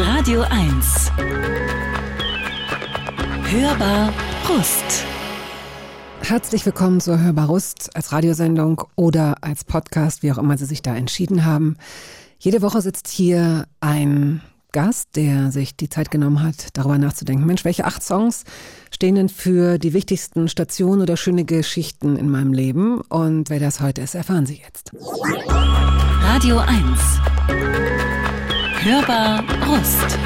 Radio 1. Hörbar Brust. Herzlich willkommen zur Hörbar Rust als Radiosendung oder als Podcast, wie auch immer Sie sich da entschieden haben. Jede Woche sitzt hier ein Gast, der sich die Zeit genommen hat, darüber nachzudenken. Mensch, welche acht Songs stehen denn für die wichtigsten Stationen oder schöne Geschichten in meinem Leben? Und wer das heute ist, erfahren Sie jetzt. Radio 1. Hörbar Rust.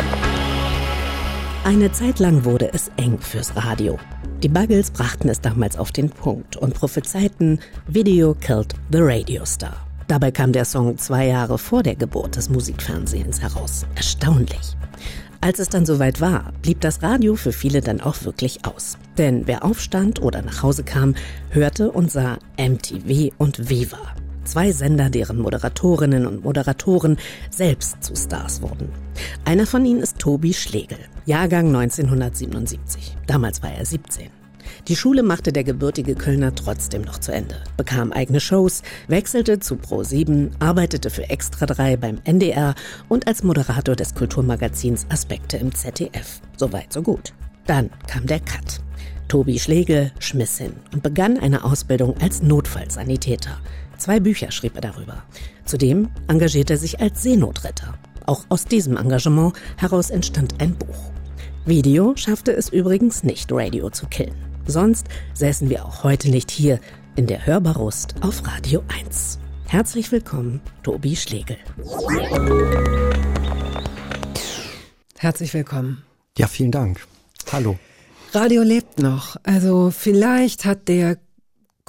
Eine Zeit lang wurde es eng fürs Radio. Die Buggles brachten es damals auf den Punkt und prophezeiten Video killed the Radio Star. Dabei kam der Song zwei Jahre vor der Geburt des Musikfernsehens heraus. Erstaunlich. Als es dann soweit war, blieb das Radio für viele dann auch wirklich aus. Denn wer aufstand oder nach Hause kam, hörte und sah MTV und Viva. Zwei Sender, deren Moderatorinnen und Moderatoren selbst zu Stars wurden. Einer von ihnen ist Tobi Schlegel, Jahrgang 1977. Damals war er 17. Die Schule machte der gebürtige Kölner trotzdem noch zu Ende, bekam eigene Shows, wechselte zu Pro7, arbeitete für Extra 3 beim NDR und als Moderator des Kulturmagazins Aspekte im ZDF. Soweit, so gut. Dann kam der Cut. Tobi Schlegel schmiss hin und begann eine Ausbildung als Notfallsanitäter. Zwei Bücher schrieb er darüber. Zudem engagierte er sich als Seenotretter. Auch aus diesem Engagement heraus entstand ein Buch. Video schaffte es übrigens nicht, Radio zu killen. Sonst säßen wir auch heute nicht hier in der Hörbarust auf Radio 1. Herzlich willkommen, Tobi Schlegel. Herzlich willkommen. Ja, vielen Dank. Hallo. Radio lebt noch. Also vielleicht hat der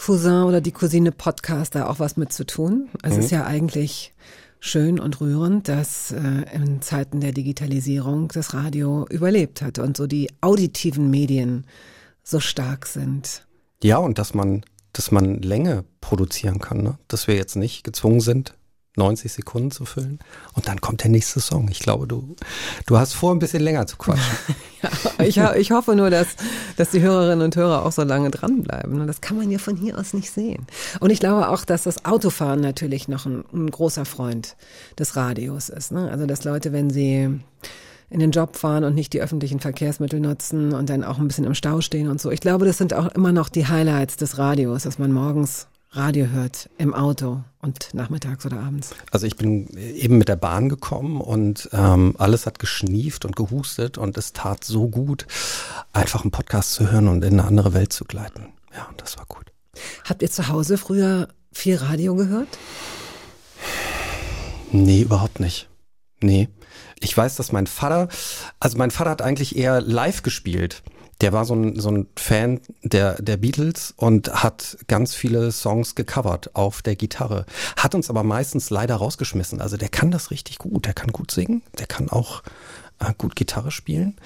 Cousin oder die Cousine Podcast da auch was mit zu tun. Es mhm. ist ja eigentlich schön und rührend, dass äh, in Zeiten der Digitalisierung das Radio überlebt hat und so die auditiven Medien so stark sind. Ja, und dass man, dass man Länge produzieren kann, ne? dass wir jetzt nicht gezwungen sind, 90 Sekunden zu füllen und dann kommt der nächste Song. Ich glaube, du, du hast vor, ein bisschen länger zu quatschen. ja, ich, ich hoffe nur, dass, dass die Hörerinnen und Hörer auch so lange dranbleiben. Das kann man ja von hier aus nicht sehen. Und ich glaube auch, dass das Autofahren natürlich noch ein, ein großer Freund des Radios ist. Ne? Also, dass Leute, wenn sie in den Job fahren und nicht die öffentlichen Verkehrsmittel nutzen und dann auch ein bisschen im Stau stehen und so. Ich glaube, das sind auch immer noch die Highlights des Radios, dass man morgens Radio hört im Auto und nachmittags oder abends. Also ich bin eben mit der Bahn gekommen und ähm, alles hat geschnieft und gehustet und es tat so gut, einfach einen Podcast zu hören und in eine andere Welt zu gleiten. Ja, und das war gut. Habt ihr zu Hause früher viel Radio gehört? Nee, überhaupt nicht. Nee. Ich weiß, dass mein Vater, also mein Vater hat eigentlich eher live gespielt. Der war so ein, so ein Fan der, der Beatles und hat ganz viele Songs gecovert auf der Gitarre. Hat uns aber meistens leider rausgeschmissen. Also der kann das richtig gut. Der kann gut singen. Der kann auch äh, gut Gitarre spielen.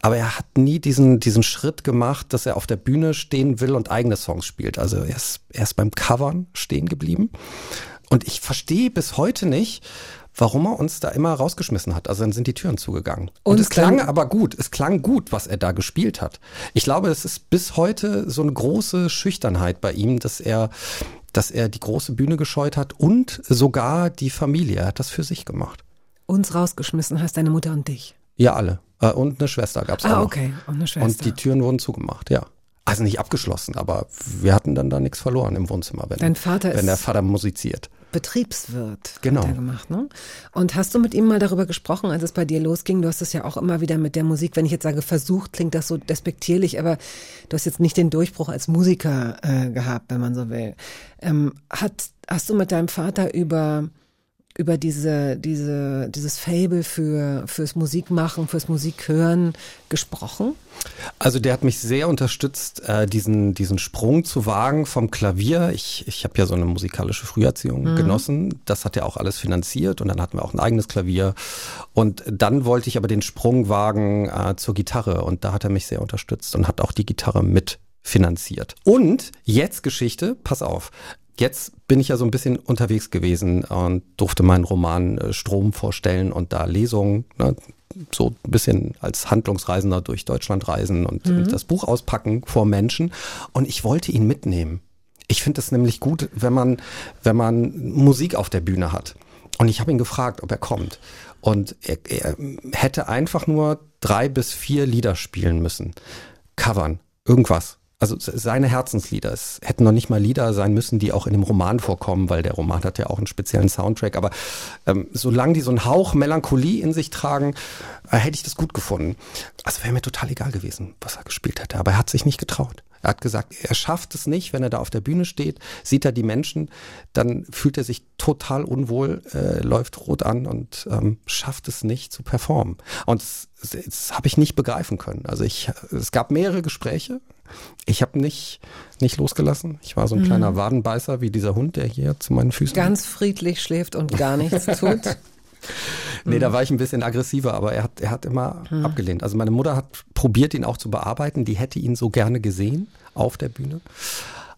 Aber er hat nie diesen, diesen Schritt gemacht, dass er auf der Bühne stehen will und eigene Songs spielt. Also er ist, er ist beim Covern stehen geblieben. Und ich verstehe bis heute nicht, warum er uns da immer rausgeschmissen hat. Also dann sind die Türen zugegangen. Und, und es klang aber gut. Es klang gut, was er da gespielt hat. Ich glaube, es ist bis heute so eine große Schüchternheit bei ihm, dass er, dass er die große Bühne gescheut hat und sogar die Familie. Er hat das für sich gemacht. Uns rausgeschmissen heißt deine Mutter und dich. Ja, alle. Äh, und eine Schwester gab es ah, auch. Ah, okay. Und eine Schwester. Und die Türen wurden zugemacht, ja. Also nicht abgeschlossen, aber wir hatten dann da nichts verloren im Wohnzimmer, wenn, Dein Vater wenn der Vater musiziert. Betriebswirt genau. gemacht. Ne? Und hast du mit ihm mal darüber gesprochen, als es bei dir losging? Du hast es ja auch immer wieder mit der Musik, wenn ich jetzt sage versucht, klingt das so despektierlich, aber du hast jetzt nicht den Durchbruch als Musiker äh, gehabt, wenn man so will. Ähm, hat, hast du mit deinem Vater über über diese, diese, dieses Fable für, fürs Musikmachen, fürs Musikhören gesprochen? Also der hat mich sehr unterstützt, äh, diesen, diesen Sprung zu wagen vom Klavier. Ich, ich habe ja so eine musikalische Früherziehung mhm. genossen. Das hat er auch alles finanziert und dann hatten wir auch ein eigenes Klavier. Und dann wollte ich aber den Sprung wagen äh, zur Gitarre und da hat er mich sehr unterstützt und hat auch die Gitarre mit finanziert. Und jetzt Geschichte, pass auf. Jetzt bin ich ja so ein bisschen unterwegs gewesen und durfte meinen Roman äh, Strom vorstellen und da Lesungen, ne, so ein bisschen als Handlungsreisender durch Deutschland reisen und mhm. das Buch auspacken vor Menschen. Und ich wollte ihn mitnehmen. Ich finde es nämlich gut, wenn man, wenn man Musik auf der Bühne hat. Und ich habe ihn gefragt, ob er kommt. Und er, er hätte einfach nur drei bis vier Lieder spielen müssen. Covern, irgendwas. Also seine Herzenslieder. Es hätten noch nicht mal Lieder sein müssen, die auch in dem Roman vorkommen, weil der Roman hat ja auch einen speziellen Soundtrack. Aber ähm, solange die so einen Hauch Melancholie in sich tragen, äh, hätte ich das gut gefunden. Also wäre mir total egal gewesen, was er gespielt hätte. Aber er hat sich nicht getraut. Er hat gesagt, er schafft es nicht, wenn er da auf der Bühne steht, sieht er die Menschen, dann fühlt er sich total unwohl, äh, läuft rot an und ähm, schafft es nicht zu performen. Und das, das habe ich nicht begreifen können. Also ich, es gab mehrere Gespräche. Ich habe nicht, nicht losgelassen. Ich war so ein mhm. kleiner Wadenbeißer wie dieser Hund, der hier zu meinen Füßen. Ganz friedlich schläft und gar nichts tut. Nee, da war ich ein bisschen aggressiver, aber er hat, er hat immer hm. abgelehnt. Also meine Mutter hat probiert, ihn auch zu bearbeiten. Die hätte ihn so gerne gesehen auf der Bühne.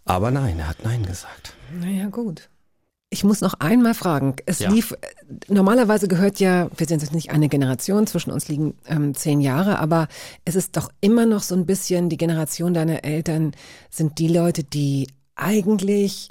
Aber nein, er hat Nein gesagt. Naja, gut. Ich muss noch einmal fragen. Es ja. lief, normalerweise gehört ja, wir sind jetzt nicht eine Generation, zwischen uns liegen ähm, zehn Jahre, aber es ist doch immer noch so ein bisschen, die Generation deiner Eltern sind die Leute, die eigentlich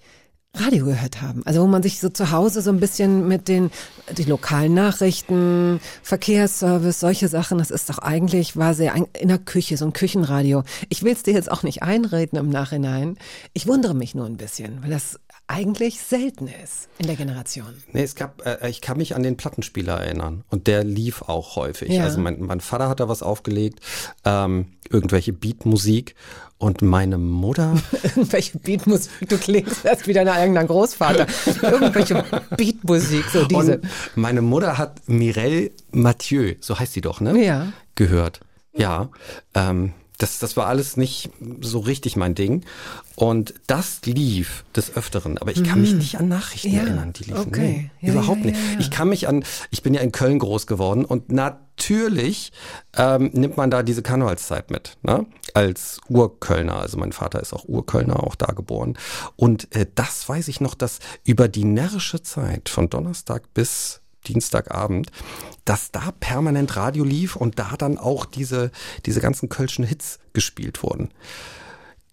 Radio gehört haben. Also wo man sich so zu Hause so ein bisschen mit den die lokalen Nachrichten, Verkehrsservice, solche Sachen, das ist doch eigentlich, war sehr in der Küche, so ein Küchenradio. Ich will es dir jetzt auch nicht einreden im Nachhinein. Ich wundere mich nur ein bisschen, weil das eigentlich selten ist in der Generation. Nee, es gab, äh, ich kann mich an den Plattenspieler erinnern und der lief auch häufig. Ja. Also mein, mein Vater hat da was aufgelegt, ähm, irgendwelche Beatmusik und meine Mutter. Irgendwelche Beatmusik, du klingst erst wie dein eigener Großvater. Irgendwelche Beatmusik, so diese. Und meine Mutter hat Mireille Mathieu, so heißt sie doch, ne? Ja. Gehört. Ja. Ähm, das, das war alles nicht so richtig mein Ding. Und das lief des Öfteren. Aber ich kann mich mhm. nicht an Nachrichten ja, erinnern, die liefen. Okay. Nee, ja, überhaupt ja, nicht. Ich kann mich an, ich bin ja in Köln groß geworden und natürlich ähm, nimmt man da diese Karnevalszeit mit, ne? Als Urkölner. Also mein Vater ist auch Urkölner, auch da geboren. Und äh, das weiß ich noch, dass über die närrische Zeit von Donnerstag bis Dienstagabend, dass da permanent Radio lief und da dann auch diese, diese ganzen kölschen Hits gespielt wurden.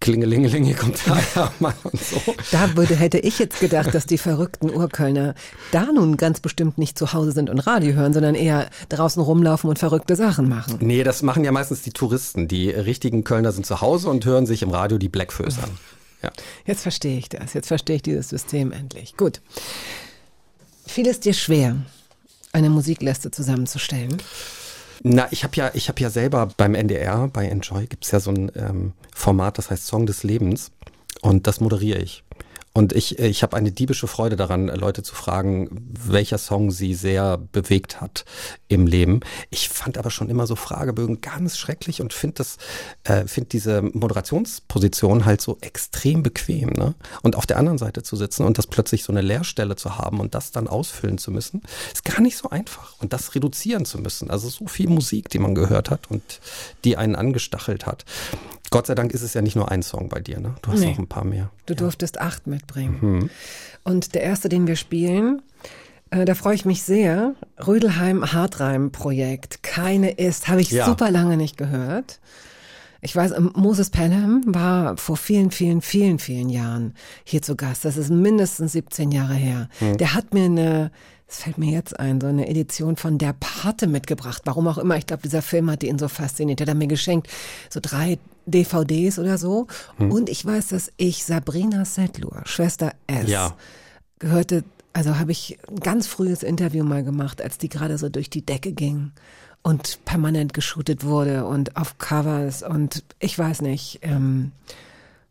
Klingelingeling, hier kommt der Eiermann und so. Da würde, hätte ich jetzt gedacht, dass die verrückten Urkölner da nun ganz bestimmt nicht zu Hause sind und Radio hören, sondern eher draußen rumlaufen und verrückte Sachen machen. Nee, das machen ja meistens die Touristen. Die richtigen Kölner sind zu Hause und hören sich im Radio die Blackfoes an. Ja. Jetzt verstehe ich das. Jetzt verstehe ich dieses System endlich. Gut. Fiel es dir schwer, eine Musikliste zusammenzustellen? Na, ich habe ja, ich habe ja selber beim NDR, bei Enjoy gibt's ja so ein ähm, Format, das heißt Song des Lebens. Und das moderiere ich. Und ich, ich habe eine diebische Freude daran, Leute zu fragen, welcher Song sie sehr bewegt hat im Leben. Ich fand aber schon immer so Fragebögen ganz schrecklich und finde das, äh, finde diese Moderationsposition halt so extrem bequem. Ne? Und auf der anderen Seite zu sitzen und das plötzlich so eine Leerstelle zu haben und das dann ausfüllen zu müssen, ist gar nicht so einfach. Und das reduzieren zu müssen. Also so viel Musik, die man gehört hat und die einen angestachelt hat. Gott sei Dank ist es ja nicht nur ein Song bei dir, ne? Du hast nee. noch ein paar mehr. Du ja. durftest acht mitbringen. Mhm. Und der erste, den wir spielen, äh, da freue ich mich sehr. Rödelheim Hartreim Projekt. Keine ist, habe ich ja. super lange nicht gehört. Ich weiß, ähm, Moses Pelham war vor vielen, vielen, vielen, vielen Jahren hier zu Gast. Das ist mindestens 17 Jahre her. Mhm. Der hat mir eine es fällt mir jetzt ein, so eine Edition von Der Pate mitgebracht. Warum auch immer. Ich glaube, dieser Film hat ihn so fasziniert. Der hat er mir geschenkt. So drei DVDs oder so. Hm. Und ich weiß, dass ich Sabrina Settlur, Schwester S, ja. gehörte, also habe ich ein ganz frühes Interview mal gemacht, als die gerade so durch die Decke ging und permanent geshootet wurde und auf Covers und ich weiß nicht. Ähm,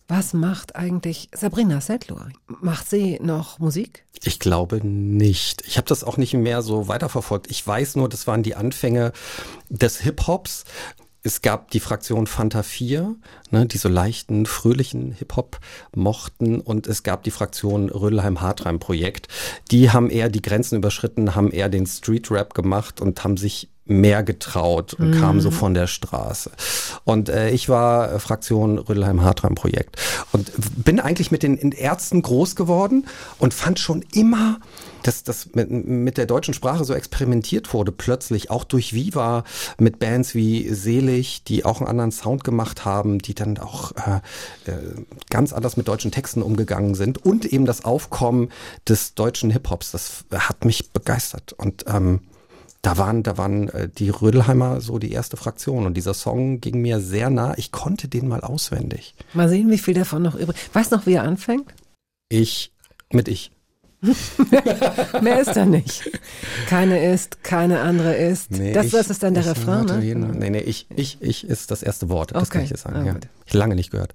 was macht eigentlich Sabrina Settler? Macht sie noch Musik? Ich glaube nicht. Ich habe das auch nicht mehr so weiterverfolgt. Ich weiß nur, das waren die Anfänge des Hip-Hops. Es gab die Fraktion Fanta 4, ne, die so leichten, fröhlichen Hip-Hop mochten. Und es gab die Fraktion Rödelheim-Hartreim-Projekt. Die haben eher die Grenzen überschritten, haben eher den Street-Rap gemacht und haben sich mehr getraut und mhm. kam so von der Straße. Und äh, ich war äh, Fraktion Rödelheim-Hartreim-Projekt und bin eigentlich mit den Ärzten groß geworden und fand schon immer, dass das mit, mit der deutschen Sprache so experimentiert wurde, plötzlich auch durch Viva mit Bands wie Selig, die auch einen anderen Sound gemacht haben, die dann auch äh, äh, ganz anders mit deutschen Texten umgegangen sind und eben das Aufkommen des deutschen Hip-Hops, das hat mich begeistert und ähm, da waren, da waren äh, die Rödelheimer so die erste Fraktion und dieser Song ging mir sehr nah. Ich konnte den mal auswendig. Mal sehen, wie viel davon noch übrig. Weißt noch, wie er anfängt? Ich mit ich. Mehr ist da nicht. Keine ist, keine andere ist. Nee, das, ich, das ist dann der Refrain, ne? Nee, nee, ich, ich, ich ist das erste Wort. Das okay. kann ich jetzt sagen. Ah, ja. Ich lange nicht gehört.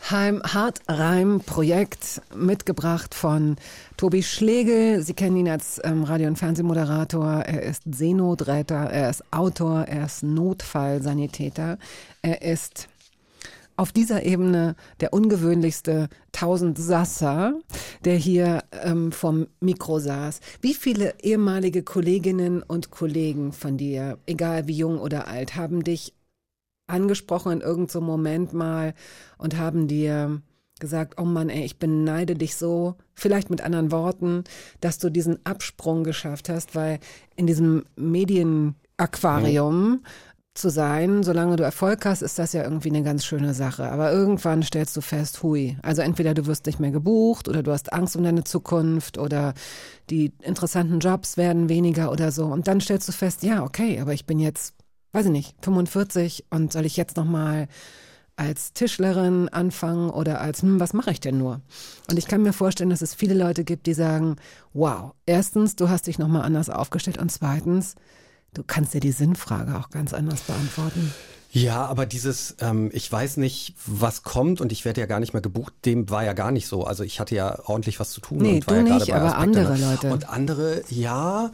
Rödelheim Hartreim-Projekt, mitgebracht von Tobi Schlegel. Sie kennen ihn als ähm, Radio- und Fernsehmoderator. Er ist Seenotretter, er ist Autor, er ist Notfallsanitäter. Er ist auf dieser Ebene der ungewöhnlichste Tausendsasser, der hier ähm, vom Mikro saß. Wie viele ehemalige Kolleginnen und Kollegen von dir, egal wie jung oder alt, haben dich angesprochen in irgendeinem so Moment mal und haben dir gesagt, oh Mann, ey, ich beneide dich so, vielleicht mit anderen Worten, dass du diesen Absprung geschafft hast, weil in diesem Medienaquarium zu sein, solange du Erfolg hast, ist das ja irgendwie eine ganz schöne Sache. Aber irgendwann stellst du fest, hui. Also entweder du wirst nicht mehr gebucht oder du hast Angst um deine Zukunft oder die interessanten Jobs werden weniger oder so. Und dann stellst du fest, ja, okay, aber ich bin jetzt, weiß ich nicht, 45 und soll ich jetzt nochmal als Tischlerin anfangen oder als, hm, was mache ich denn nur? Und ich kann mir vorstellen, dass es viele Leute gibt, die sagen, wow, erstens, du hast dich nochmal anders aufgestellt und zweitens, Du kannst dir die Sinnfrage auch ganz anders beantworten. Ja, aber dieses, ähm, ich weiß nicht, was kommt und ich werde ja gar nicht mehr gebucht, dem war ja gar nicht so. Also ich hatte ja ordentlich was zu tun. Nee, und war du ja nicht, aber Aspekte, andere Leute. Und andere, ja.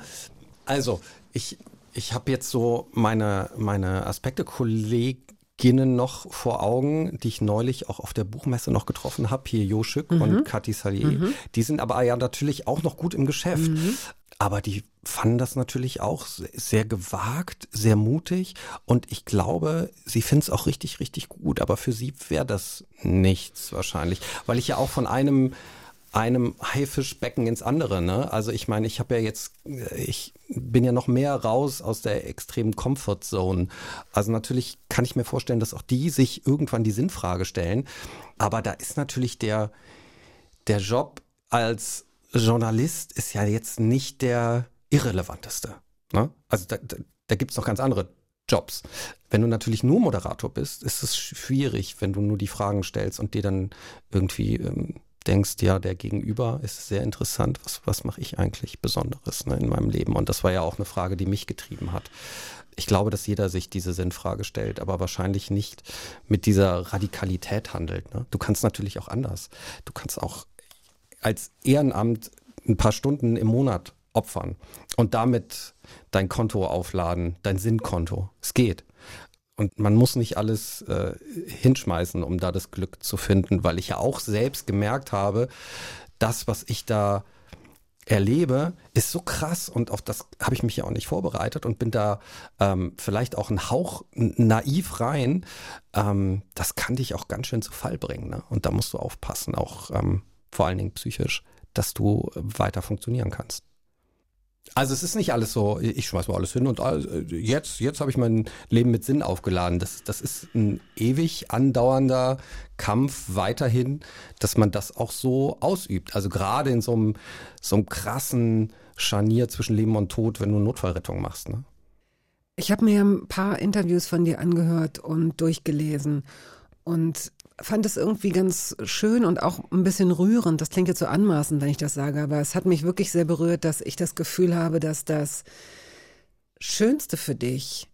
Also ich, ich habe jetzt so meine, meine Aspekte, Kolleginnen noch vor Augen, die ich neulich auch auf der Buchmesse noch getroffen habe, hier Jo Schück mhm. und Kathi Salier. Mhm. Die sind aber ja natürlich auch noch gut im Geschäft. Mhm. Aber die fanden das natürlich auch sehr gewagt, sehr mutig und ich glaube, sie finden es auch richtig, richtig gut. Aber für sie wäre das nichts wahrscheinlich, weil ich ja auch von einem einem Haifischbecken ins andere. Ne? Also ich meine, ich habe ja jetzt, ich bin ja noch mehr raus aus der extremen Comfort Zone. Also natürlich kann ich mir vorstellen, dass auch die sich irgendwann die Sinnfrage stellen. Aber da ist natürlich der, der Job als Journalist ist ja jetzt nicht der irrelevanteste. Ne? Also da, da, da gibt es noch ganz andere Jobs. Wenn du natürlich nur Moderator bist, ist es schwierig, wenn du nur die Fragen stellst und dir dann irgendwie ähm, denkst, ja, der Gegenüber ist sehr interessant, was, was mache ich eigentlich Besonderes ne, in meinem Leben? Und das war ja auch eine Frage, die mich getrieben hat. Ich glaube, dass jeder sich diese Sinnfrage stellt, aber wahrscheinlich nicht mit dieser Radikalität handelt. Ne? Du kannst natürlich auch anders. Du kannst auch als Ehrenamt ein paar Stunden im Monat opfern und damit dein Konto aufladen, dein Sinnkonto. Es geht. Und man muss nicht alles äh, hinschmeißen, um da das Glück zu finden, weil ich ja auch selbst gemerkt habe, das, was ich da erlebe, ist so krass und auf das habe ich mich ja auch nicht vorbereitet und bin da ähm, vielleicht auch ein Hauch naiv rein. Ähm, das kann dich auch ganz schön zu Fall bringen. Ne? Und da musst du aufpassen, auch ähm, vor allen Dingen psychisch, dass du weiter funktionieren kannst. Also es ist nicht alles so, ich schmeiß mal alles hin und jetzt, jetzt habe ich mein Leben mit Sinn aufgeladen. Das, das ist ein ewig andauernder Kampf weiterhin, dass man das auch so ausübt. Also gerade in so einem, so einem krassen Scharnier zwischen Leben und Tod, wenn du Notfallrettung machst. Ne? Ich habe mir ein paar Interviews von dir angehört und durchgelesen und fand es irgendwie ganz schön und auch ein bisschen rührend. Das klingt jetzt so anmaßend, wenn ich das sage, aber es hat mich wirklich sehr berührt, dass ich das Gefühl habe, dass das Schönste für dich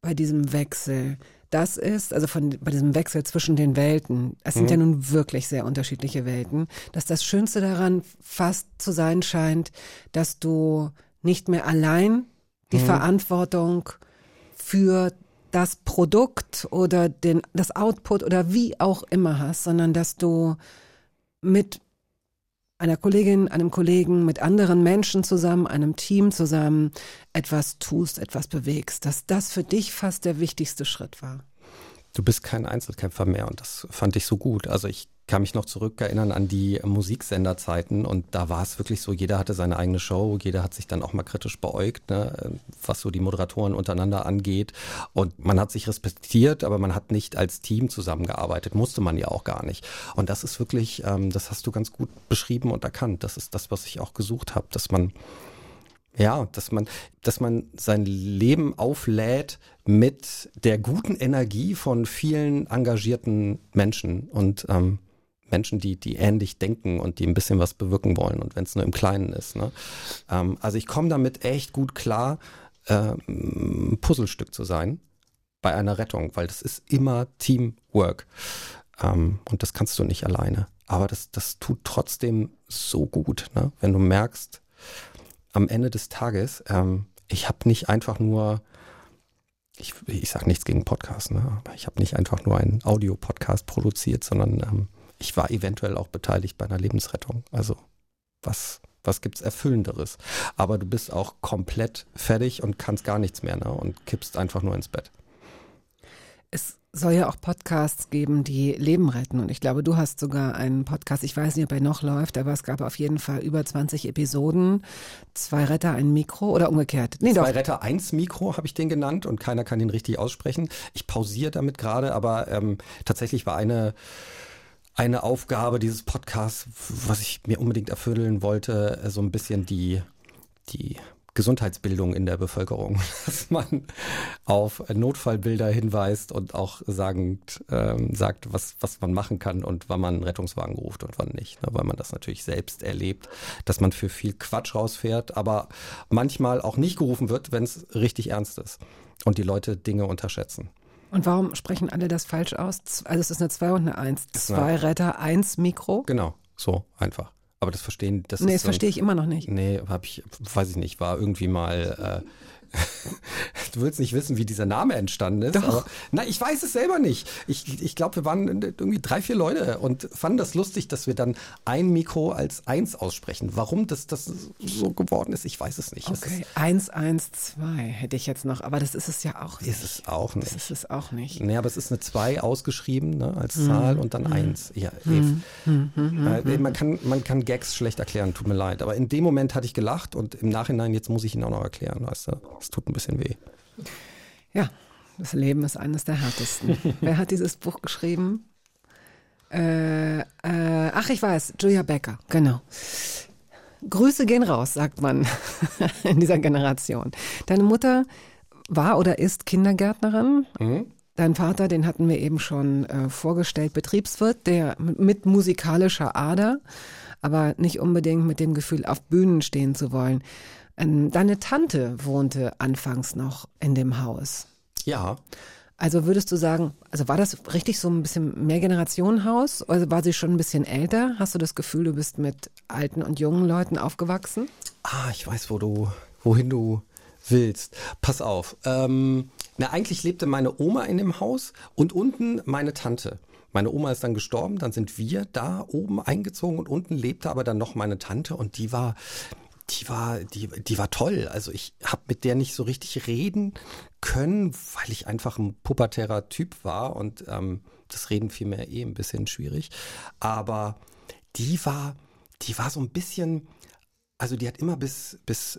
bei diesem Wechsel das ist, also von, bei diesem Wechsel zwischen den Welten, es sind mhm. ja nun wirklich sehr unterschiedliche Welten, dass das Schönste daran fast zu sein scheint, dass du nicht mehr allein die mhm. Verantwortung für das Produkt oder den, das Output oder wie auch immer hast, sondern dass du mit einer Kollegin, einem Kollegen, mit anderen Menschen zusammen, einem Team zusammen etwas tust, etwas bewegst, dass das für dich fast der wichtigste Schritt war. Du bist kein Einzelkämpfer mehr und das fand ich so gut. Also ich kann mich noch zurückerinnern an die Musiksenderzeiten und da war es wirklich so, jeder hatte seine eigene Show, jeder hat sich dann auch mal kritisch beäugt, ne, was so die Moderatoren untereinander angeht und man hat sich respektiert, aber man hat nicht als Team zusammengearbeitet, musste man ja auch gar nicht. Und das ist wirklich, ähm, das hast du ganz gut beschrieben und erkannt. Das ist das, was ich auch gesucht habe, dass man ja, dass man, dass man sein Leben auflädt mit der guten Energie von vielen engagierten Menschen und ähm, Menschen, die, die ähnlich denken und die ein bisschen was bewirken wollen und wenn es nur im Kleinen ist. Ne? Ähm, also ich komme damit echt gut klar, äh, ein Puzzlestück zu sein bei einer Rettung, weil das ist immer Teamwork. Ähm, und das kannst du nicht alleine. Aber das, das tut trotzdem so gut, ne? wenn du merkst, am Ende des Tages, ähm, ich habe nicht einfach nur ich, ich sage nichts gegen Podcasts, ne? aber ich habe nicht einfach nur einen Audio-Podcast produziert, sondern ähm, ich war eventuell auch beteiligt bei einer Lebensrettung. Also was, was gibt's Erfüllenderes? Aber du bist auch komplett fertig und kannst gar nichts mehr ne? und kippst einfach nur ins Bett. Es soll ja auch Podcasts geben, die Leben retten. Und ich glaube, du hast sogar einen Podcast, ich weiß nicht, ob er noch läuft, aber es gab auf jeden Fall über 20 Episoden. Zwei Retter, ein Mikro oder umgekehrt? Nee, Zwei doch. Retter, eins Mikro habe ich den genannt und keiner kann den richtig aussprechen. Ich pausiere damit gerade, aber ähm, tatsächlich war eine eine Aufgabe dieses Podcasts, was ich mir unbedingt erfüllen wollte, so ein bisschen die, die Gesundheitsbildung in der Bevölkerung, dass man auf Notfallbilder hinweist und auch sagend, ähm, sagt, was, was man machen kann und wann man einen Rettungswagen ruft und wann nicht, ne, weil man das natürlich selbst erlebt, dass man für viel Quatsch rausfährt, aber manchmal auch nicht gerufen wird, wenn es richtig ernst ist und die Leute Dinge unterschätzen. Und warum sprechen alle das falsch aus? Also es ist eine 2 und eine 1. Zwei Retter, eins Mikro. Genau, so einfach. Aber das verstehen, das Nee, das so verstehe ich immer noch nicht. Nee, hab ich, weiß ich nicht, war irgendwie mal äh, du willst nicht wissen, wie dieser Name entstanden ist. Doch. Aber, na, ich weiß es selber nicht. Ich, ich glaube, wir waren irgendwie drei, vier Leute und fanden das lustig, dass wir dann ein Mikro als eins aussprechen. Warum das, das so geworden ist, ich weiß es nicht. Okay, eins, eins, zwei hätte ich jetzt noch, aber das ist es ja auch nicht. Ist es auch nicht. Das ist es auch nicht. Nee, aber es ist eine zwei ausgeschrieben ne, als hm. Zahl und dann hm. eins. Ja, hm. Hm, hm, äh, man, kann, man kann Gags schlecht erklären, tut mir leid. Aber in dem Moment hatte ich gelacht und im Nachhinein, jetzt muss ich ihn auch noch erklären, weißt du. Es tut ein bisschen weh. Ja, das Leben ist eines der härtesten. Wer hat dieses Buch geschrieben? Äh, äh, ach, ich weiß, Julia Becker, genau. Grüße gehen raus, sagt man in dieser Generation. Deine Mutter war oder ist Kindergärtnerin. Mhm. Dein Vater, den hatten wir eben schon äh, vorgestellt, Betriebswirt, der mit musikalischer Ader, aber nicht unbedingt mit dem Gefühl, auf Bühnen stehen zu wollen. Ähm, deine Tante wohnte anfangs noch in dem Haus. Ja. Also würdest du sagen, also war das richtig so ein bisschen Mehrgenerationenhaus? Also war sie schon ein bisschen älter? Hast du das Gefühl, du bist mit alten und jungen Leuten aufgewachsen? Ah, ich weiß, wo du, wohin du willst. Pass auf. Ähm, na, eigentlich lebte meine Oma in dem Haus und unten meine Tante. Meine Oma ist dann gestorben, dann sind wir da oben eingezogen und unten lebte aber dann noch meine Tante und die war, die war, die, die war toll. Also ich habe mit der nicht so richtig reden können, weil ich einfach ein pubertärer Typ war und ähm, das Reden fiel mir eh ein bisschen schwierig. Aber die war, die war so ein bisschen, also die hat immer bis, bis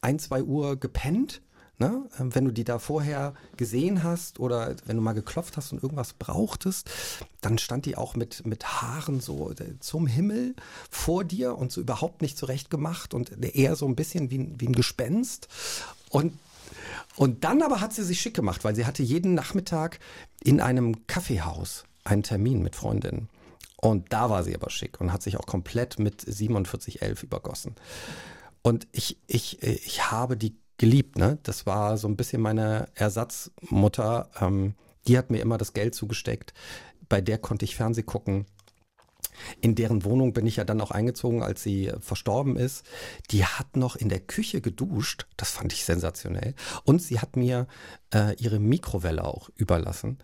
ein, zwei Uhr gepennt. Ne? Ähm, wenn du die da vorher gesehen hast oder wenn du mal geklopft hast und irgendwas brauchtest, dann stand die auch mit, mit Haaren so äh, zum Himmel vor dir und so überhaupt nicht zurechtgemacht und eher so ein bisschen wie, wie ein Gespenst. Und und dann aber hat sie sich schick gemacht, weil sie hatte jeden Nachmittag in einem Kaffeehaus einen Termin mit Freundinnen. Und da war sie aber schick und hat sich auch komplett mit 4711 übergossen. Und ich, ich, ich habe die geliebt, ne? Das war so ein bisschen meine Ersatzmutter. Ähm, die hat mir immer das Geld zugesteckt. Bei der konnte ich Fernseh gucken. In deren Wohnung bin ich ja dann auch eingezogen, als sie verstorben ist. Die hat noch in der Küche geduscht. Das fand ich sensationell. Und sie hat mir äh, ihre Mikrowelle auch überlassen.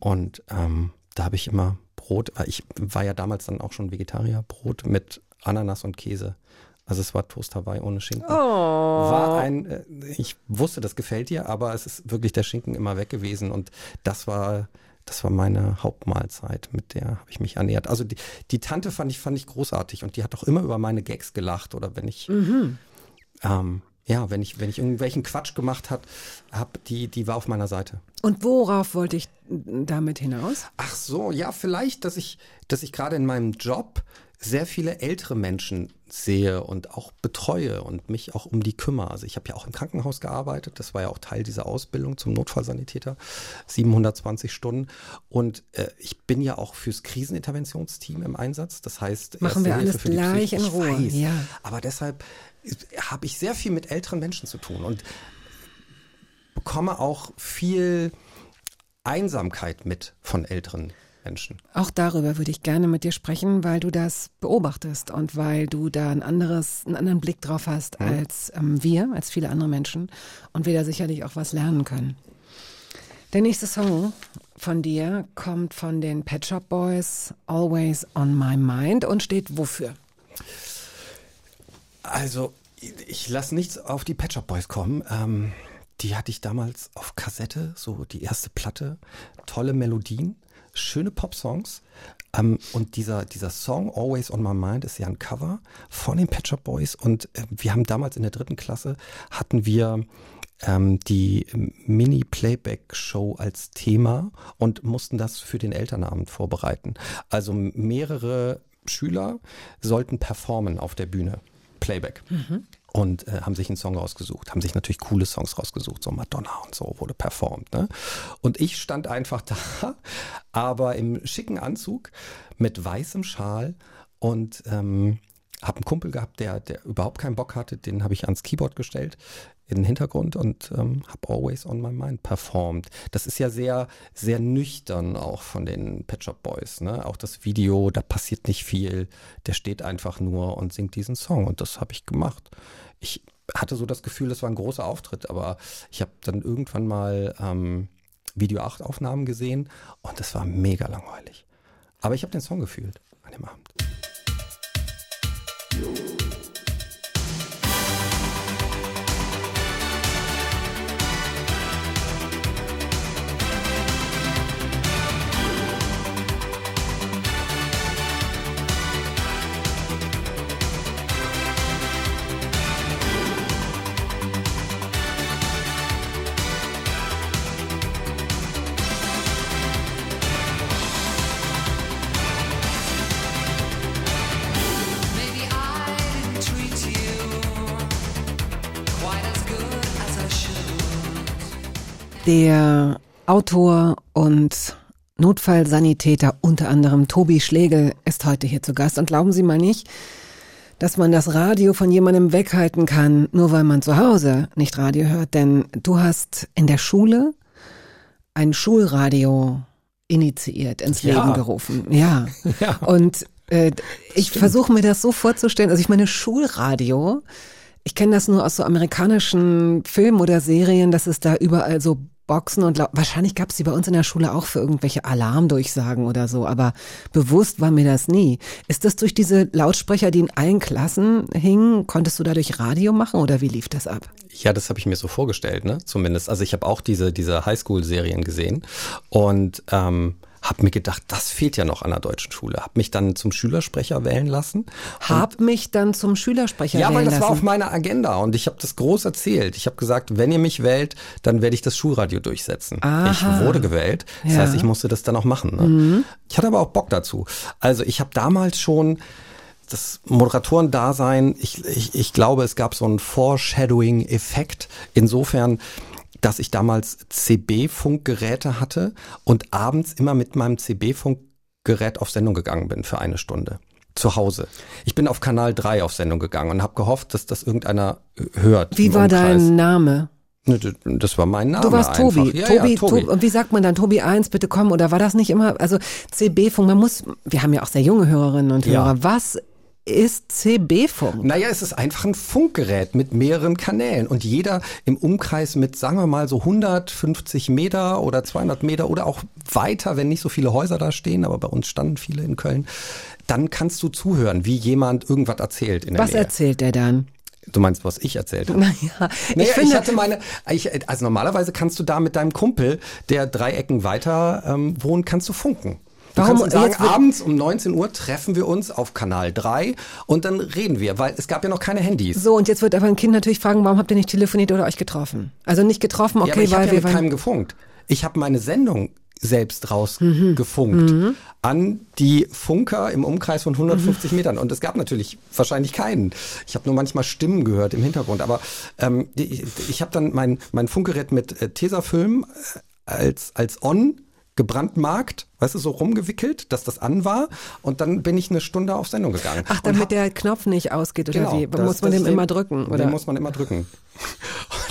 Und ähm, da habe ich immer Brot, ich war ja damals dann auch schon Vegetarier, Brot mit Ananas und Käse. Also es war Toast Hawaii ohne Schinken. Oh. War ein, äh, ich wusste, das gefällt dir, aber es ist wirklich der Schinken immer weg gewesen und das war das war meine Hauptmahlzeit, mit der habe ich mich ernährt. Also die, die Tante fand ich, fand ich großartig und die hat auch immer über meine Gags gelacht oder wenn ich, mhm. ähm, ja, wenn ich, wenn ich irgendwelchen Quatsch gemacht hat, hab, die, die war auf meiner Seite. Und worauf wollte ich damit hinaus? Ach so, ja, vielleicht, dass ich, dass ich gerade in meinem Job sehr viele ältere Menschen sehe und auch betreue und mich auch um die kümmere. Also ich habe ja auch im Krankenhaus gearbeitet, das war ja auch Teil dieser Ausbildung zum Notfallsanitäter, 720 Stunden. Und äh, ich bin ja auch fürs Kriseninterventionsteam im Einsatz. Das heißt, machen wir alles gleich in Ruhe. Weiß, ja. Aber deshalb habe ich sehr viel mit älteren Menschen zu tun und bekomme auch viel Einsamkeit mit von älteren Menschen. Menschen. Auch darüber würde ich gerne mit dir sprechen, weil du das beobachtest und weil du da ein anderes, einen anderen Blick drauf hast hm. als ähm, wir, als viele andere Menschen und wir da sicherlich auch was lernen können. Der nächste Song von dir kommt von den Pet Shop Boys, Always on My Mind und steht wofür? Also, ich lasse nichts auf die Pet Shop Boys kommen. Ähm, die hatte ich damals auf Kassette, so die erste Platte. Tolle Melodien schöne Pop-Songs. Ähm, und dieser, dieser Song Always on My Mind ist ja ein Cover von den Pet Shop Boys. Und äh, wir haben damals in der dritten Klasse hatten wir ähm, die Mini-Playback-Show als Thema und mussten das für den Elternabend vorbereiten. Also mehrere Schüler sollten performen auf der Bühne. Playback. Mhm und äh, haben sich einen Song rausgesucht, haben sich natürlich coole Songs rausgesucht, so Madonna und so wurde performt. Ne? Und ich stand einfach da, aber im schicken Anzug mit weißem Schal und ähm, habe einen Kumpel gehabt, der, der überhaupt keinen Bock hatte, den habe ich ans Keyboard gestellt in den Hintergrund und ähm, habe Always on My Mind performt. Das ist ja sehr, sehr nüchtern auch von den Pet Shop Boys. Ne? Auch das Video, da passiert nicht viel. Der steht einfach nur und singt diesen Song und das habe ich gemacht. Ich hatte so das Gefühl, das war ein großer Auftritt, aber ich habe dann irgendwann mal ähm, Video 8 Aufnahmen gesehen und das war mega langweilig. Aber ich habe den Song gefühlt an dem Abend. you. Der Autor und Notfallsanitäter, unter anderem Tobi Schlegel, ist heute hier zu Gast. Und glauben Sie mal nicht, dass man das Radio von jemandem weghalten kann, nur weil man zu Hause nicht Radio hört. Denn du hast in der Schule ein Schulradio initiiert, ins ja. Leben gerufen. Ja. ja. Und äh, ich versuche mir das so vorzustellen. Also ich meine, Schulradio, ich kenne das nur aus so amerikanischen Filmen oder Serien, dass es da überall so Boxen und wahrscheinlich gab es die bei uns in der Schule auch für irgendwelche Alarmdurchsagen oder so, aber bewusst war mir das nie. Ist das durch diese Lautsprecher, die in allen Klassen hingen, konntest du dadurch Radio machen oder wie lief das ab? Ja, das habe ich mir so vorgestellt, ne? Zumindest. Also ich habe auch diese diese Highschool-Serien gesehen und ähm, Hab mir gedacht, das fehlt ja noch an der deutschen Schule. Hab mich dann zum Schülersprecher wählen lassen. Hab mich dann zum Schülersprecher Ja, weil wählen das lassen. war auf meiner Agenda und ich habe das groß erzählt. Ich habe gesagt, wenn ihr mich wählt, dann werde ich das Schulradio durchsetzen. Aha. Ich wurde gewählt, das Ja. Mhm. heißt, ich musste das dann auch machen. Ne? Ich hatte aber auch Bock dazu. Also ich habe damals schon das Moderatorendasein, ich, ich, ich glaube, es gab so einen Foreshadowing-Effekt. Insofern, dass ich damals CB-Funkgeräte hatte und abends immer mit meinem CB-Funkgerät auf Sendung gegangen bin für eine Stunde. Zu Hause. Ich bin auf Kanal 3 auf Sendung gegangen und habe gehofft, dass das irgendeiner hört. Wie war Umkreis. dein Name? Ne, Das war mein Name. Du warst einfach. Tobi. Ja, Tobi, ja, Tobi. Tobi. Und wie sagt man dann? Tobi 1, bitte komm. Oder war das nicht immer, also CB-Funk, man muss, wir haben ja auch sehr junge Hörerinnen und Ja. Hörer. Was ist CB-Funk? Naja, es ist einfach ein Funkgerät mit mehreren Kanälen und jeder im Umkreis mit, sagen wir mal, so 150 Meter oder 200 Meter oder auch weiter, wenn nicht so viele Häuser da stehen, aber bei uns standen viele in Köln, dann kannst du zuhören, wie jemand irgendwas erzählt in der Was Nähe. erzählt der dann? Du meinst, was ich erzählt habe? Naja, Naja, ich ich, finde, hatte meine, ich, also normalerweise kannst du da mit deinem Kumpel, der drei Ecken weiter ähm, wohnt, kannst du funken. Du Warum- kannst sagen, abends um 19 Uhr treffen wir uns auf Kanal 3 und dann reden wir, weil es gab ja noch keine Handys. so, und jetzt wird aber ein Kind natürlich fragen, warum habt ihr nicht telefoniert oder euch getroffen? Also nicht getroffen, ja, okay, ich habe weil ja wir mit waren. keinem gefunkt. Ich habe meine Sendung selbst Mhm. rausgefunkt an die Funker im Umkreis von Mhm. 150 Metern. Und es gab natürlich wahrscheinlich keinen. Ich habe nur manchmal Stimmen gehört im Hintergrund. Aber ähm, ich, ich habe dann mein, mein Funkgerät mit äh, Tesafilm äh, als, als On gebrandmarkt, weißt du, so rumgewickelt, dass das an war. Und dann bin ich eine Stunde auf Sendung gegangen. Ach, damit der Knopf nicht ausgeht oder Genau, wie? das- muss man den- immer drücken? Oder? Den muss man immer drücken.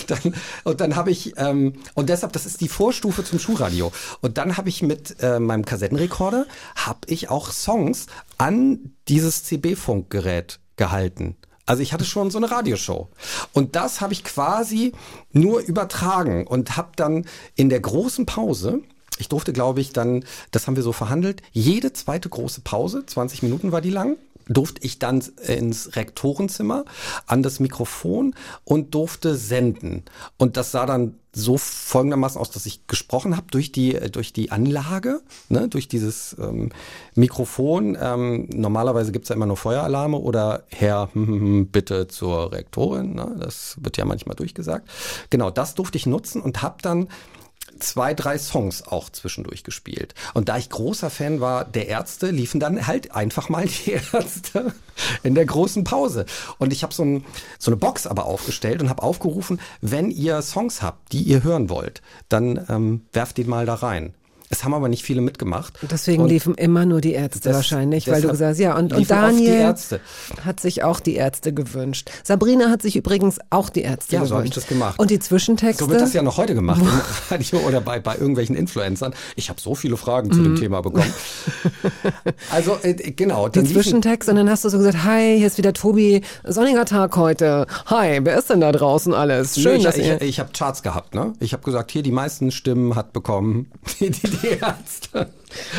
Und dann, und dann habe ich, ähm, und deshalb, das ist die Vorstufe zum Schulradio. Und dann habe ich mit äh, meinem Kassettenrekorder, habe ich auch Songs an dieses CB-Funkgerät gehalten. Also ich hatte schon so eine Radioshow. Und das habe ich quasi nur übertragen und habe dann in der großen Pause, ich durfte, glaube ich, dann, das haben wir so verhandelt, jede zweite große Pause, 20 Minuten war die lang, durfte ich dann ins Rektorenzimmer an das Mikrofon und durfte senden. Und das sah dann so folgendermaßen aus, dass ich gesprochen habe durch die durch die Anlage, ne, durch dieses ähm, Mikrofon. Ähm, normalerweise gibt's ja immer nur Feueralarme oder Herr, hm, hm, hm, bitte zur Rektorin. Ne, das wird ja manchmal durchgesagt. Genau, das durfte ich nutzen und habe dann zwei, drei Songs auch zwischendurch gespielt. Und da ich großer Fan war der Ärzte, liefen dann halt einfach mal die Ärzte in der großen Pause. Und ich habe so, ein, so eine Box aber aufgestellt und habe aufgerufen, wenn ihr Songs habt, die ihr hören wollt, dann ähm, werft die mal da rein. Es haben aber nicht viele mitgemacht. Deswegen Und liefen immer nur die Ärzte das- wahrscheinlich, weil du gesagt hast, ja, und, und Daniel hat sich auch die Ärzte gewünscht. Sabrina hat sich übrigens auch die Ärzte Ja, gewünscht. so habe ich das gemacht. Und die Zwischentexte? So wird das ja noch heute gemacht im Radio oder bei, bei irgendwelchen Influencern. Ich habe so viele Fragen zu dem Thema bekommen. Also äh, genau. die Zwischentext und dann hast du so gesagt, hi, hier ist wieder Tobi, sonniger Tag heute. Hi, wer ist denn da draußen alles? Schön, nee, dass ich, ihr... ich, ich habe Charts gehabt, ne? Ich habe gesagt, hier die meisten Stimmen hat bekommen die, die, die Ärzte.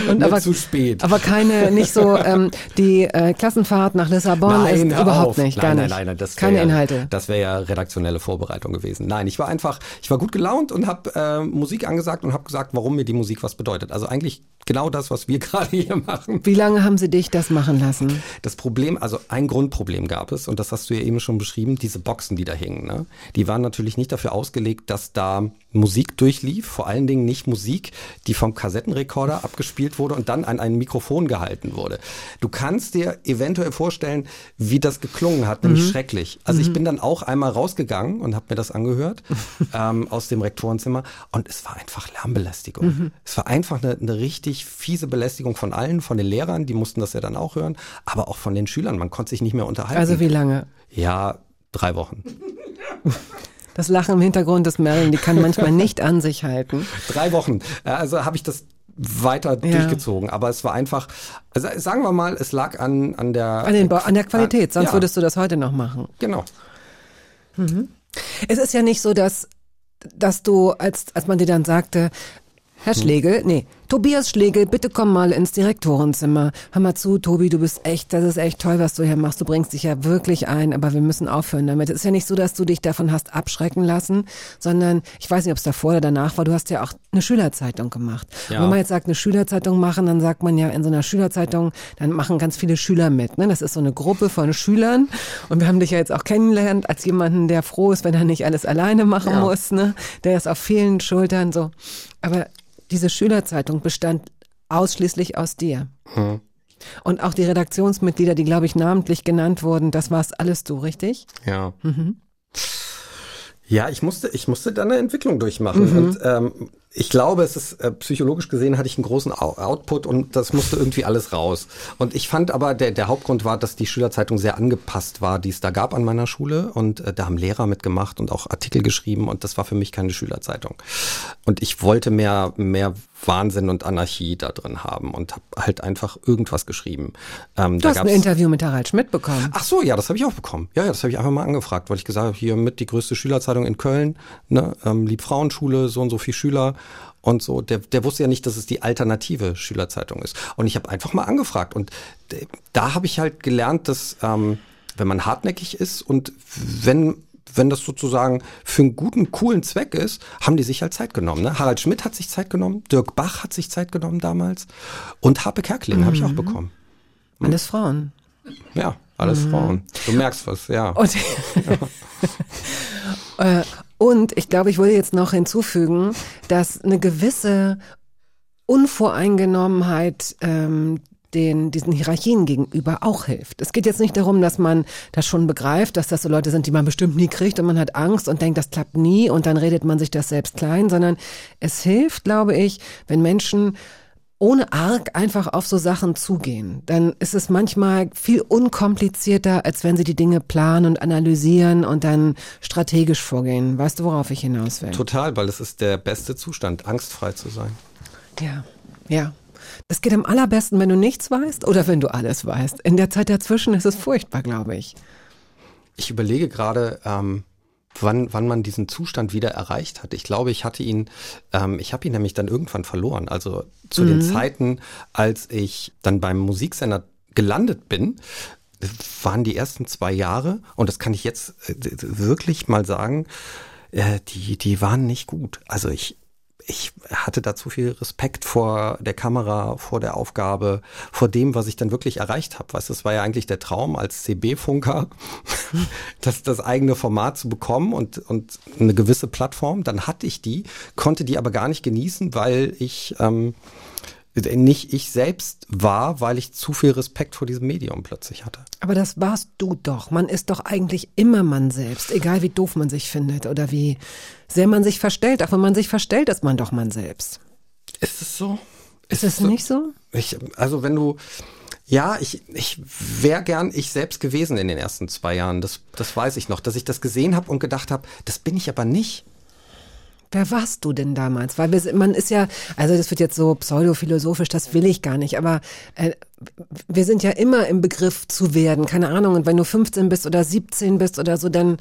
Und aber, zu spät. aber keine, nicht so, ähm, die äh, Klassenfahrt nach Lissabon ist hör überhaupt auf. nicht, nein, gar nein, nicht. Nein, nein, das keine ja, Inhalte. Das wäre ja redaktionelle Vorbereitung gewesen. Nein, ich war einfach, ich war gut gelaunt und habe äh, Musik angesagt und habe gesagt, warum mir die Musik was bedeutet. Also eigentlich genau das, was wir gerade hier machen. Wie lange haben sie dich das machen lassen? Das Problem, also ein Grundproblem gab es, und das hast du ja eben schon beschrieben, diese Boxen, die da hingen. Ne? Die waren natürlich nicht dafür ausgelegt, dass da Musik durchlief, vor allen Dingen nicht Musik, die vom Kassettenrekorder abgespielt wurde und dann an ein Mikrofon gehalten wurde. Du kannst dir eventuell vorstellen, wie das geklungen hat, nämlich schrecklich. Also ich bin dann auch einmal rausgegangen und habe mir das angehört ähm, aus dem Rektorenzimmer und es war einfach Lärmbelästigung. Es war einfach eine, eine richtig fiese Belästigung von allen, von den Lehrern, die mussten das ja dann auch hören, aber auch von den Schülern. Man konnte sich nicht mehr unterhalten. Also wie lange? Ja, drei Wochen. Das Lachen im Hintergrund des Marilyn, die kann manchmal nicht an sich halten. Drei Wochen. Also habe ich das weiter Ja. durchgezogen. Aber es war einfach, also sagen wir mal, es lag an, an der An, den, an der Qualität, sonst ja, würdest du das heute noch machen. Genau. Es ist ja nicht so, dass, dass du, als, als man dir dann sagte, Herr Schlegel, nee, Tobias Schlegel, bitte komm mal ins Direktorenzimmer. Hör mal zu, Tobi, du bist echt, das ist echt toll, was du hier machst. Du bringst dich ja wirklich ein, aber wir müssen aufhören damit. Es ist ja nicht so, dass du dich davon hast abschrecken lassen, sondern ich weiß nicht, ob es davor oder danach war, du hast ja auch eine Schülerzeitung gemacht. Ja. Und wenn man jetzt sagt, eine Schülerzeitung machen, dann sagt man ja in so einer Schülerzeitung, dann machen ganz viele Schüler mit. Ne? Das ist so eine Gruppe von Schülern und wir haben dich ja jetzt auch kennengelernt als jemanden, der froh ist, wenn er nicht alles alleine machen Ja. muss. Ne? Der ist auf vielen Schultern so. Aber diese Schülerzeitung bestand ausschließlich aus dir. Hm. Und auch die Redaktionsmitglieder, die, glaube ich, namentlich genannt wurden, das war's alles du, richtig? Ja. Mhm. Ja, ich musste, ich musste da eine Entwicklung durchmachen. Mhm. Und ähm, ich glaube, es ist äh, psychologisch gesehen hatte ich einen großen Output und das musste irgendwie alles raus. Und ich fand aber, der, der Hauptgrund war, dass die Schülerzeitung sehr angepasst war, die es da gab an meiner Schule. Und äh, da haben Lehrer mitgemacht und auch Artikel geschrieben und das war für mich keine Schülerzeitung. Und ich wollte mehr, mehr Wahnsinn und Anarchie da drin haben und habe halt einfach irgendwas geschrieben. Ähm, Du hast ein Interview mit Harald Schmidt bekommen. Ach so, ja, das habe ich auch bekommen. Ja, ja, das habe ich einfach mal angefragt, weil ich gesagt habe, hier mit die größte Schülerzeitung in Köln, ne, ähm, Liebfrauenschule, so und so viel Schüler und so. Der, der wusste ja nicht, dass es die alternative Schülerzeitung ist. Und ich habe einfach mal angefragt und d- da habe ich halt gelernt, dass ähm, wenn man hartnäckig ist und wenn wenn das sozusagen für einen guten, coolen Zweck ist, haben die sich halt Zeit genommen. Ne? Harald Schmidt hat sich Zeit genommen, Dirk Bach hat sich Zeit genommen damals und Harpe Kerkeling habe ich auch bekommen. Alles Frauen. Ja, alles Mhm. Frauen. Du merkst was, ja. Und, Äh, und ich glaube, ich würde jetzt noch hinzufügen, dass eine gewisse Unvoreingenommenheit ähm, den, diesen Hierarchien gegenüber auch hilft. Es geht jetzt nicht darum, dass man das schon begreift, dass das so Leute sind, die man bestimmt nie kriegt und man hat Angst und denkt, das klappt nie und dann redet man sich das selbst klein, sondern es hilft, glaube ich, wenn Menschen ohne arg einfach auf so Sachen zugehen. Dann ist es manchmal viel unkomplizierter, als wenn sie die Dinge planen und analysieren und dann strategisch vorgehen. Weißt du, worauf ich hinaus will? Total, weil es ist der beste Zustand, angstfrei zu sein. Ja, ja. Das geht am allerbesten, wenn du nichts weißt oder wenn du alles weißt. In der Zeit dazwischen ist es furchtbar, glaube ich. Ich überlege gerade, ähm, wann, wann man diesen Zustand wieder erreicht hat. Ich glaube, ich hatte ihn, ähm, ich habe ihn nämlich dann irgendwann verloren. Also zu den Zeiten, als ich dann beim Musiksender gelandet bin, waren die ersten zwei Jahre, und das kann ich jetzt äh, wirklich mal sagen, äh, die, die waren nicht gut. Also ich, ich hatte da zu viel Respekt vor der Kamera, vor der Aufgabe, vor dem, was ich dann wirklich erreicht habe. Weißt, das war ja eigentlich der Traum als CB-Funker, das, das eigene Format zu bekommen und, und eine gewisse Plattform. Dann hatte ich die, konnte die aber gar nicht genießen, weil ich ähm, nicht ich selbst war, weil ich zu viel Respekt vor diesem Medium plötzlich hatte. Aber das warst du doch. Man ist doch eigentlich immer man selbst, egal wie doof man sich findet oder wie sehr man sich verstellt. Auch wenn man sich verstellt, ist man doch man selbst. Ist es so? Ist es nicht so? Ich, also wenn du, ja, ich, ich wäre gern ich selbst gewesen in den ersten zwei Jahren. Das, das weiß ich noch, dass ich das gesehen habe und gedacht habe, das bin ich aber nicht. Wer warst du denn damals? Weil wir, man ist ja, also das wird jetzt so pseudophilosophisch, das will ich gar nicht, aber äh, wir sind ja immer im Begriff zu werden, keine Ahnung. Und wenn du 15 bist oder 17 bist oder so, dann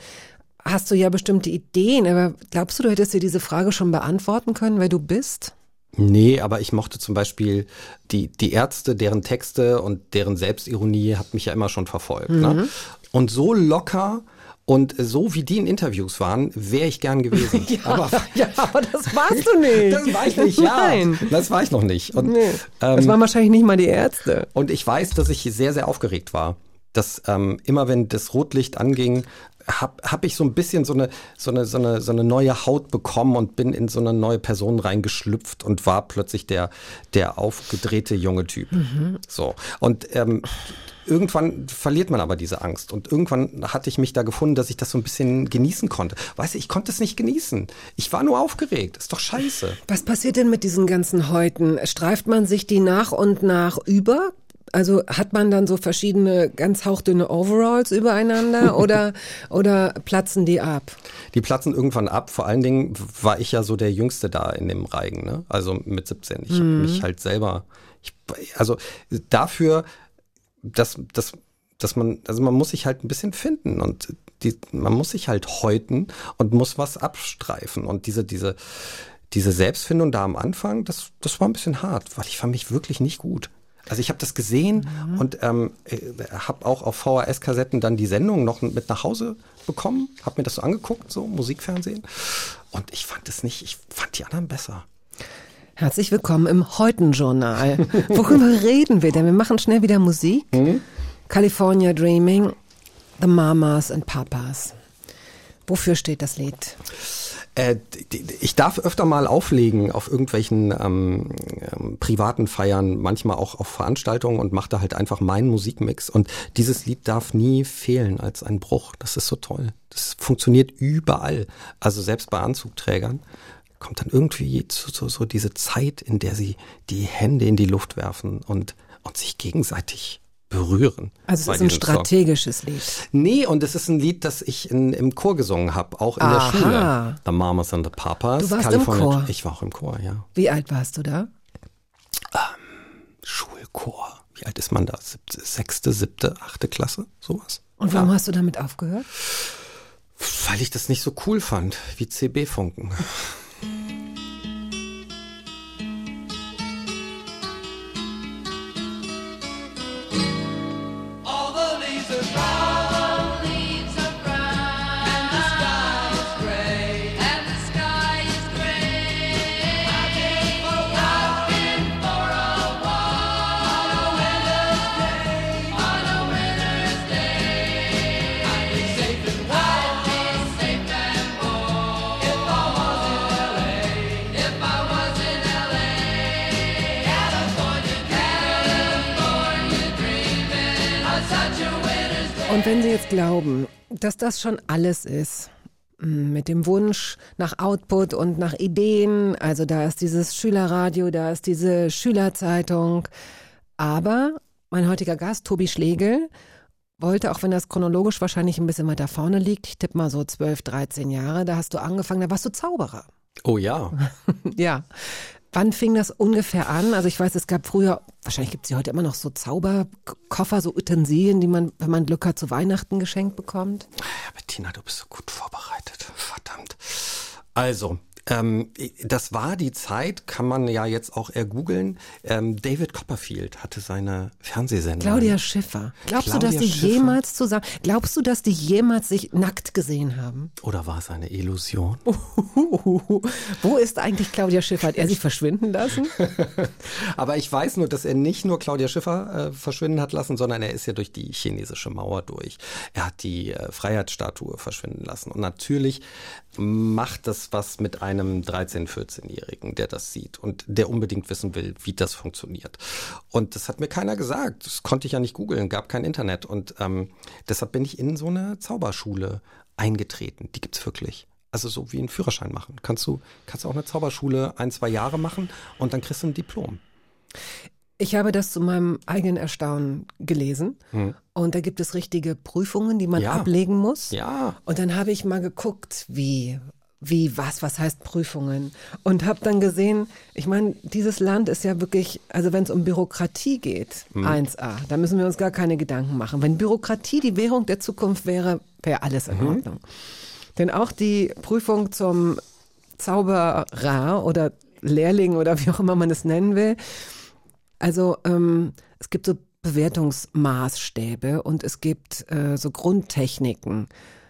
hast du ja bestimmte Ideen. Aber glaubst du, du hättest dir diese Frage schon beantworten können, wer du bist? Nee, aber ich mochte zum Beispiel die, die Ärzte, deren Texte und deren Selbstironie hat mich ja immer schon verfolgt. Ne? Und so locker und so wie die in Interviews waren, wäre ich gern gewesen. aber, ja, aber das warst du nicht. das war ich nicht, ja. Nein. Das war ich noch nicht. Und, Nee. Das ähm, waren wahrscheinlich nicht mal die Ärzte. Und ich weiß, dass ich sehr, sehr aufgeregt war. Dass ähm, immer wenn das Rotlicht anging, hab, hab ich so ein bisschen so eine, so, eine, so, eine, so eine neue Haut bekommen und bin in so eine neue Person reingeschlüpft und war plötzlich der, der aufgedrehte junge Typ. So. Und ähm, irgendwann verliert man aber diese Angst. Und irgendwann hatte ich mich da gefunden, dass ich das so ein bisschen genießen konnte. Weißt du, ich konnte es nicht genießen. Ich war nur aufgeregt. Ist doch scheiße. Was passiert denn mit diesen ganzen Häuten? Streift man sich die nach und nach über? Also hat man dann so verschiedene ganz hauchdünne Overalls übereinander oder, oder platzen die ab? Die platzen irgendwann ab. Vor allen Dingen war ich ja so der Jüngste da in dem Reigen, ne? Also mit 17. Ich hab mich halt selber, ich, also dafür, dass, dass, dass man, also man muss sich halt ein bisschen finden und die, man muss sich halt häuten und muss was abstreifen und diese, diese, diese Selbstfindung da am Anfang, das, das war ein bisschen hart, weil ich fand mich wirklich nicht gut. Also ich habe das gesehen mhm. und ähm, äh, habe auch auf VHS-Kassetten dann die Sendung noch mit nach Hause bekommen, habe mir das so angeguckt, so Musikfernsehen. Und ich fand es nicht, ich fand die anderen besser. Herzlich willkommen im Heuten-Journal. Worüber reden wir denn? Wir machen schnell wieder Musik. Mhm. California Dreaming, The Mamas and Papas. Wofür steht das Lied? Äh, ich darf öfter mal auflegen auf irgendwelchen ähm, ähm, privaten Feiern, manchmal auch auf Veranstaltungen und mache da halt einfach meinen Musikmix. Und dieses Lied darf nie fehlen als ein Bruch. Das ist so toll. Das funktioniert überall. Also selbst bei Anzugträgern kommt dann irgendwie so, so, so diese Zeit, in der sie die Hände in die Luft werfen und, und sich gegenseitig berühren. Also es ist ein strategisches Song. Lied. Nee, und es ist ein Lied, das ich in, im Chor gesungen habe, auch in Aha. der Schule. The Mamas and the Papas. Du warst California. im Chor? Ich war auch im Chor, ja. Wie alt warst du da? Ähm, Schulchor. Wie alt ist man da? Siebte, sechste, siebte, achte Klasse? Sowas. Und warum ja. hast du damit aufgehört? Weil ich das nicht so cool fand, wie CB-Funken. Wenn Sie jetzt glauben, dass das schon alles ist, mm, mit dem Wunsch nach Output und nach Ideen, also da ist dieses Schülerradio, da ist diese Schülerzeitung, aber mein heutiger Gast, Tobi Schlegel, wollte, auch wenn das chronologisch wahrscheinlich ein bisschen weiter vorne liegt, ich tippe mal so 12, 13 Jahre, da hast du angefangen, da warst du Zauberer. Oh ja. ja. Wann fing das ungefähr an? Also ich weiß, es gab früher, wahrscheinlich gibt es ja heute immer noch so Zauberkoffer, so Utensilien, die man, wenn man Glück hat, zu Weihnachten geschenkt bekommt. Bettina, du bist so gut vorbereitet. Verdammt. Also, ähm, das war die Zeit, kann man ja jetzt auch ergoogeln. Ähm, David Copperfield hatte seine Fernsehsendung. Claudia Schiffer. Glaubst Claudia du, dass die Schiffer? jemals zusammen, glaubst du, dass die jemals sich nackt gesehen haben? Oder war es eine Illusion? Wo ist eigentlich Claudia Schiffer? Hat er sich verschwinden lassen? Aber ich weiß nur, dass er nicht nur Claudia Schiffer äh, verschwinden hat lassen, sondern er ist ja durch die chinesische Mauer durch. Er hat die äh, Freiheitsstatue verschwinden lassen. Und natürlich macht das was mit einem 13-, 14-Jährigen, der das sieht und der unbedingt wissen will, wie das funktioniert. Und das hat mir keiner gesagt. Das konnte ich ja nicht googeln, gab kein Internet. Und ähm, deshalb bin ich in so eine Zauberschule eingetreten. Die gibt's wirklich. Also so wie einen Führerschein machen. Kannst du, kannst du auch eine Zauberschule ein, zwei Jahre machen und dann kriegst du ein Diplom. Ich habe das zu meinem eigenen Erstaunen gelesen. Hm. Und da gibt es richtige Prüfungen, die man ja. ablegen muss. Ja. Und dann habe ich mal geguckt, wie, wie, was, was heißt Prüfungen? Und habe dann gesehen, ich meine, dieses Land ist ja wirklich, also wenn es um Bürokratie geht, hm. 1a, da müssen wir uns gar keine Gedanken machen. Wenn Bürokratie die Währung der Zukunft wäre, wäre alles in mhm. Ordnung. Denn auch die Prüfung zum Zauberer oder Lehrling oder wie auch immer man es nennen will, also ähm, es gibt so Bewertungsmaßstäbe und es gibt äh, so Grundtechniken.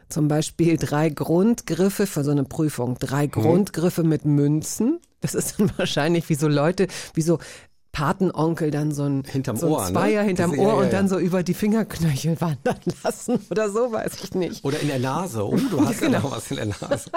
Zum Beispiel drei Grundgriffe für so eine Prüfung. Drei mhm. Grundgriffe mit Münzen. Das ist dann wahrscheinlich wie so Leute, wie so Patenonkel dann so ein, hinterm so ein Ohr, ne? Zweier ne? hinterm Ohr ja, ja, ja. und dann so über die Fingerknöchel wandern lassen oder so, weiß ich nicht. Oder in der Nase. Oh, du hast genau, genau was in der Nase.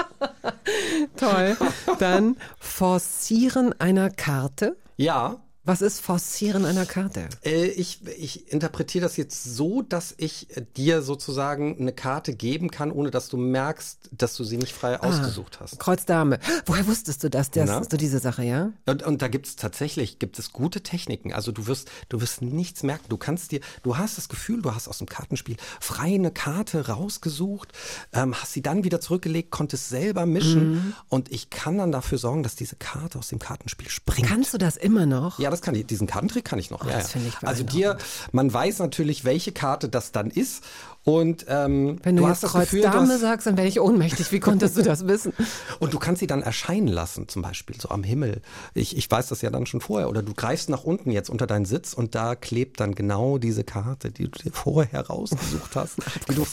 Toll. Dann Forcieren einer Karte. Ja. Was ist Forcieren einer Karte? Äh, ich, ich interpretiere das jetzt so, dass ich äh, dir sozusagen eine Karte geben kann, ohne dass du merkst, dass du sie nicht frei ah, ausgesucht hast. Kreuz Dame. Woher wusstest du das? Das ist so diese Sache, ja? Und, und da gibt es tatsächlich, gibt es gute Techniken. Also du wirst, du wirst nichts merken. Du kannst dir, du hast das Gefühl, du hast aus dem Kartenspiel frei eine Karte rausgesucht, ähm, hast sie dann wieder zurückgelegt, konntest selber mischen mhm. und ich kann dann dafür sorgen, dass diese Karte aus dem Kartenspiel springt. Kannst du das immer noch? Ja, das kann ich, diesen Kartentrick kann ich noch. Oh, ja, das ja. ich also dir, man weiß natürlich, welche Karte das dann ist. Und ähm, Wenn du, du jetzt hast das Kreuz Gefühl, Dame dass, sagst, dann werde ich ohnmächtig. Wie konntest du das wissen? und du kannst sie dann erscheinen lassen, zum Beispiel so am Himmel. Ich, ich weiß das ja dann schon vorher. Oder du greifst nach unten jetzt unter deinen Sitz und da klebt dann genau diese Karte, die du dir vorher rausgesucht hast, die du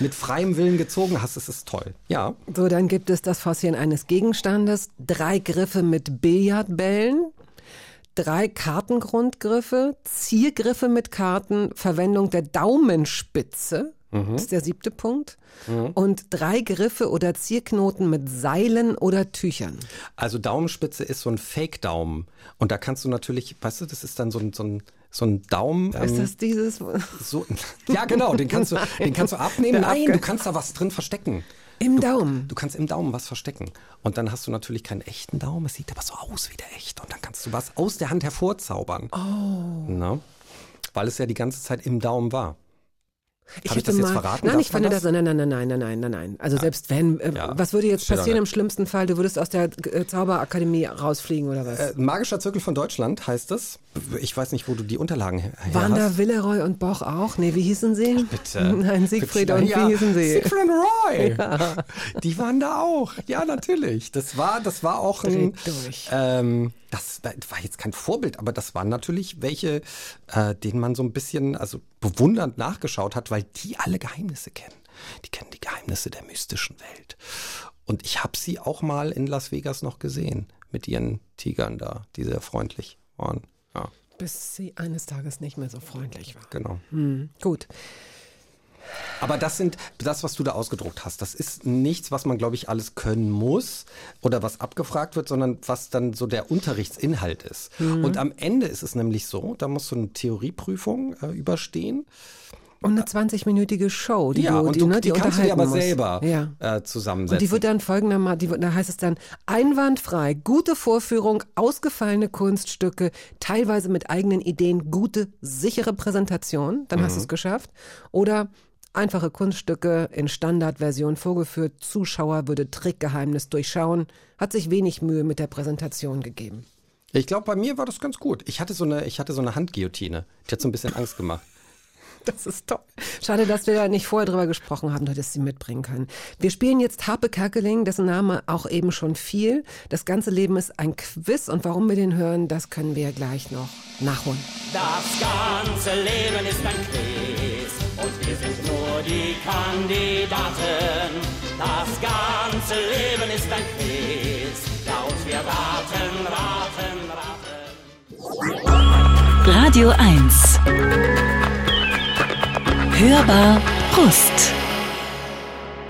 mit freiem Willen gezogen hast. Es ist toll. Ja. So, dann gibt es das Fossilien eines Gegenstandes, drei Griffe mit Billardbällen, drei Kartengrundgriffe, Ziergriffe mit Karten, Verwendung der Daumenspitze, das ist der siebte Punkt, und drei Griffe oder Zierknoten mit Seilen oder Tüchern. Also Daumenspitze ist so ein Fake-Daumen. Und da kannst du natürlich, weißt du, das ist dann so ein, so ein, so ein Daumen. Ist ähm, das dieses? so, ja, genau, den kannst du, den kannst du abnehmen. Nein, du kannst da was drin verstecken. Im Daumen. Du kannst im Daumen was verstecken. Und dann hast du natürlich keinen echten Daumen. Es sieht aber so aus wie der echte. Und dann kannst du was aus der Hand hervorzaubern. Oh. Na? Weil es ja die ganze Zeit im Daumen war. Ich Habe ich das mal, jetzt verraten? Nein, ich fand das? das? Nein, nein, nein, nein, nein, nein, nein, nein. Also ja. selbst wenn, äh, ja. was würde jetzt passieren im schlimmsten Fall? Du würdest aus der äh, Zauberakademie rausfliegen oder was? Äh, Magischer Zirkel von Deutschland heißt es. Ich weiß nicht, wo du die Unterlagen her hast. Waren da Willeroy und Boch auch? Nee, wie hießen sie? Bitte. Nein, Siegfried bitte. und ja. wie hießen sie? Siegfried und Roy. Die waren da auch. Ja, natürlich. Das war, das war auch ein. Ähm, das war war jetzt kein Vorbild, aber das waren natürlich welche, äh, denen man so ein bisschen, also bewundernd nachgeschaut hat, weil die alle Geheimnisse kennen. Die kennen die Geheimnisse der mystischen Welt. Und ich habe sie auch mal in Las Vegas noch gesehen mit ihren Tigern da, die sehr freundlich waren. Ja, Bis sie eines Tages nicht mehr so freundlich war. genau. Hm, gut. Aber das sind, das, was du da ausgedruckt hast, das ist nichts, was man, glaube ich, alles können muss oder was abgefragt wird, sondern was dann so der Unterrichtsinhalt ist. Und am Ende ist es nämlich so, da musst du eine Theorieprüfung äh, überstehen. Und eine 20-minütige Show, die ja, du, und die, du, ne, die, die kannst du dir aber musst. selber Ja. äh, zusammensetzen. Und die wird dann folgendermaßen, die, wird- da heißt es dann einwandfrei, gute Vorführung, ausgefallene Kunststücke, teilweise mit eigenen Ideen, gute, sichere Präsentation, dann Mhm. hast du es geschafft. Oder einfache Kunststücke in Standardversion vorgeführt, Zuschauer würde Trickgeheimnis durchschauen, hat sich wenig Mühe mit der Präsentation gegeben. ich glaube, bei mir war das ganz gut. Ich hatte so eine, ich hatte so eine Handguillotine. Die hat so ein bisschen Angst gemacht. Das ist toll. Schade, dass wir da nicht vorher drüber gesprochen haben, du hättest sie mitbringen können. Wir spielen jetzt Harpe Kerkeling, dessen Name auch eben schon fiel. Das ganze Leben ist ein Quiz und warum wir den hören, das können wir gleich noch nachholen. Das ganze Leben ist ein Quiz und wir sind nur die Kandidaten. Das ganze Leben ist ein Quiz, ja und wir raten, raten, raten. Radio 1. Hörbar Brust.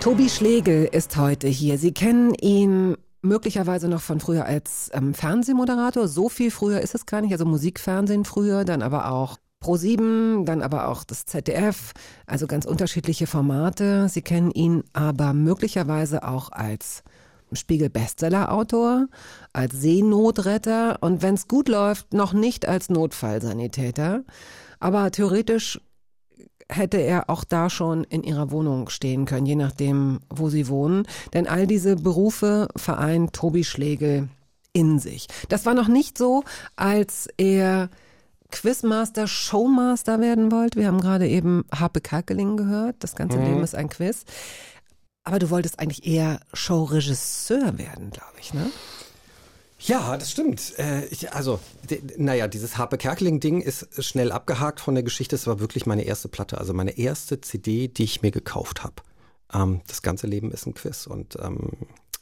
Tobi Schlegel ist heute hier. Sie kennen ihn möglicherweise noch von früher als ähm, Fernsehmoderator. So viel früher ist es gar nicht. Also Musikfernsehen früher, dann aber auch Pro7, dann aber auch das ZDF. Also ganz unterschiedliche Formate. Sie kennen ihn aber möglicherweise auch als Spiegel-Bestseller-Autor, als Seenotretter und wenn es gut läuft, noch nicht als Notfallsanitäter. Aber theoretisch hätte er auch da schon in ihrer Wohnung stehen können, je nachdem, wo sie wohnen. Denn all diese Berufe vereint Tobi Schlegel in sich. Das war noch nicht so, als er Quizmaster, Showmaster werden wollte. Wir haben gerade eben Harpe Kerkeling gehört. Das ganze Leben ist ein Quiz. Aber du wolltest eigentlich eher Showregisseur werden, glaube ich, ne? Ja, das stimmt. Äh, ich, also, de, naja, dieses Harpe Kerkeling-Ding ist schnell abgehakt von der Geschichte. Es war wirklich meine erste Platte, also meine erste CD, die ich mir gekauft habe. Ähm, das ganze Leben ist ein Quiz und ähm,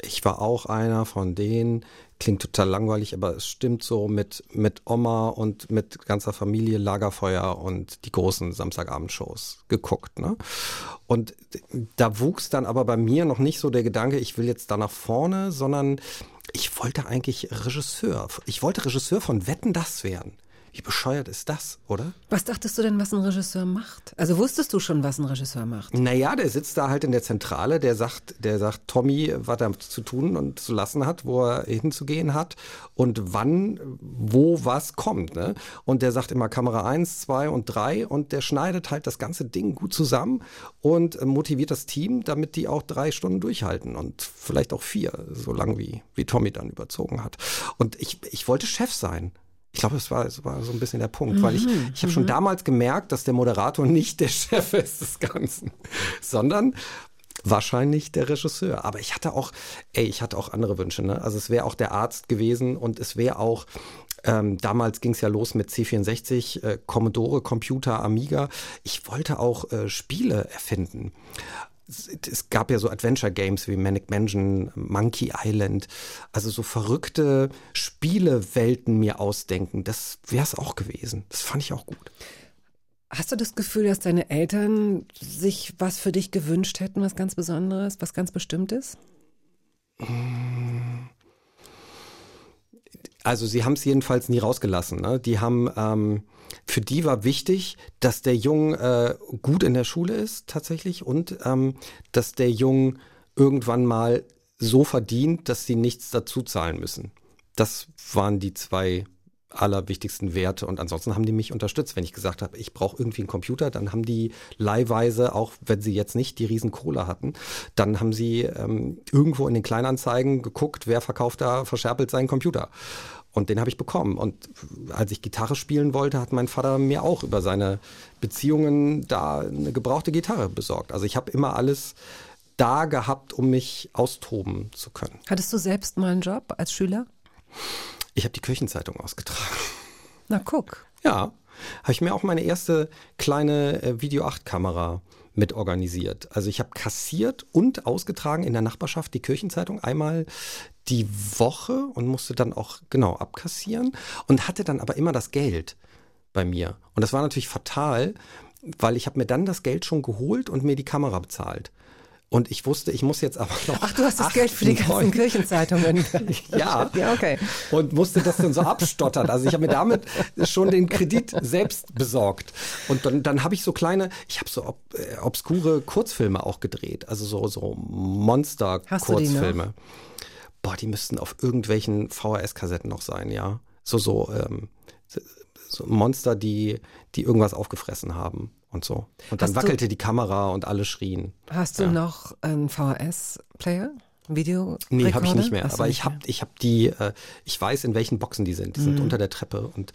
ich war auch einer von denen, klingt total langweilig, aber es stimmt so mit, mit Oma und mit ganzer Familie Lagerfeuer und die großen Samstagabendshows geguckt. Ne? Und da wuchs dann aber bei mir noch nicht so der Gedanke, ich will jetzt da nach vorne, sondern ich wollte eigentlich Regisseur. Ich wollte Regisseur von Wetten das werden. Wie bescheuert ist das, oder? Was dachtest du denn, was ein Regisseur macht? Also wusstest du schon, was ein Regisseur macht? Naja, der sitzt da halt in der Zentrale, der sagt, der sagt Tommy, was er zu tun und zu lassen hat, wo er hinzugehen hat und wann, wo was kommt. Ne? Und der sagt immer Kamera eins, zwei und drei und der schneidet halt das ganze Ding gut zusammen und motiviert das Team, damit die auch drei Stunden durchhalten und vielleicht auch vier, so lang wie, wie Tommy dann überzogen hat. Und ich, ich wollte Chef sein. Ich glaube, es war, es war so ein bisschen der Punkt, weil ich, ich habe schon damals gemerkt, dass der Moderator nicht der Chef ist des Ganzen, sondern wahrscheinlich der Regisseur. Aber ich hatte auch, ey, ich hatte auch andere Wünsche. Ne? Also es wäre auch der Arzt gewesen und es wäre auch ähm, damals ging es ja los mit C64, äh, Commodore, Computer, Amiga. Ich wollte auch äh, Spiele erfinden. Es, gab ja so Adventure Games wie Manic Mansion, Monkey Island, also so verrückte Spielewelten mir ausdenken. Das wäre es auch gewesen. Das fand ich auch gut. Hast du das Gefühl, dass deine Eltern sich was für dich gewünscht hätten, was ganz Besonderes, was ganz Bestimmtes? Also sie haben es jedenfalls nie rausgelassen. Ne? Die haben, ähm, für die war wichtig, dass der Jung äh, gut in der Schule ist tatsächlich und ähm, dass der Jung irgendwann mal so verdient, dass sie nichts dazu zahlen müssen. Das waren die zwei allerwichtigsten Werte und ansonsten haben die mich unterstützt. Wenn ich gesagt habe, ich brauche irgendwie einen Computer, dann haben die leihweise, auch wenn sie jetzt nicht die riesen Kohle hatten, dann haben sie ähm, irgendwo in den Kleinanzeigen geguckt, wer verkauft da verscherpelt seinen Computer. Und den habe ich bekommen. Und als ich Gitarre spielen wollte, hat mein Vater mir auch über seine Beziehungen da eine gebrauchte Gitarre besorgt. Also ich habe immer alles da gehabt, um mich austoben zu können. Hattest du selbst mal einen Job als Schüler? Ich habe die Kirchenzeitung ausgetragen. Na guck. Ja, habe ich mir auch meine erste kleine äh, Video 8 Kamera mit organisiert. Also ich habe kassiert und ausgetragen in der Nachbarschaft die Kirchenzeitung einmal die Woche und musste dann auch genau abkassieren und hatte dann aber immer das Geld bei mir. Und das war natürlich fatal, weil ich habe mir dann das Geld schon geholt und mir die Kamera bezahlt. Und ich wusste, ich muss jetzt aber noch. Ach, du hast das Geld für die ganzen 98 Kirchenzeitungen. ja. ja, okay. Und musste das dann so abstottern. Also ich habe mir damit schon den Kredit selbst besorgt. Und dann, dann habe ich so kleine, ich habe so ob, äh, obskure Kurzfilme auch gedreht. Also so, so Monster-Kurzfilme. Boah, die müssten auf irgendwelchen VHS-Kassetten noch sein, ja. So, so, ähm, so Monster, die, die irgendwas aufgefressen haben und so. Und dann Hast du- wackelte die Kamera und alle schrien. Hast du noch einen VHS-Player? Video? Nee, habe ich nicht mehr. Hast du Aber nicht ich habe ich hab die, äh, ich weiß, in welchen Boxen die sind. Die Mhm. sind unter der Treppe und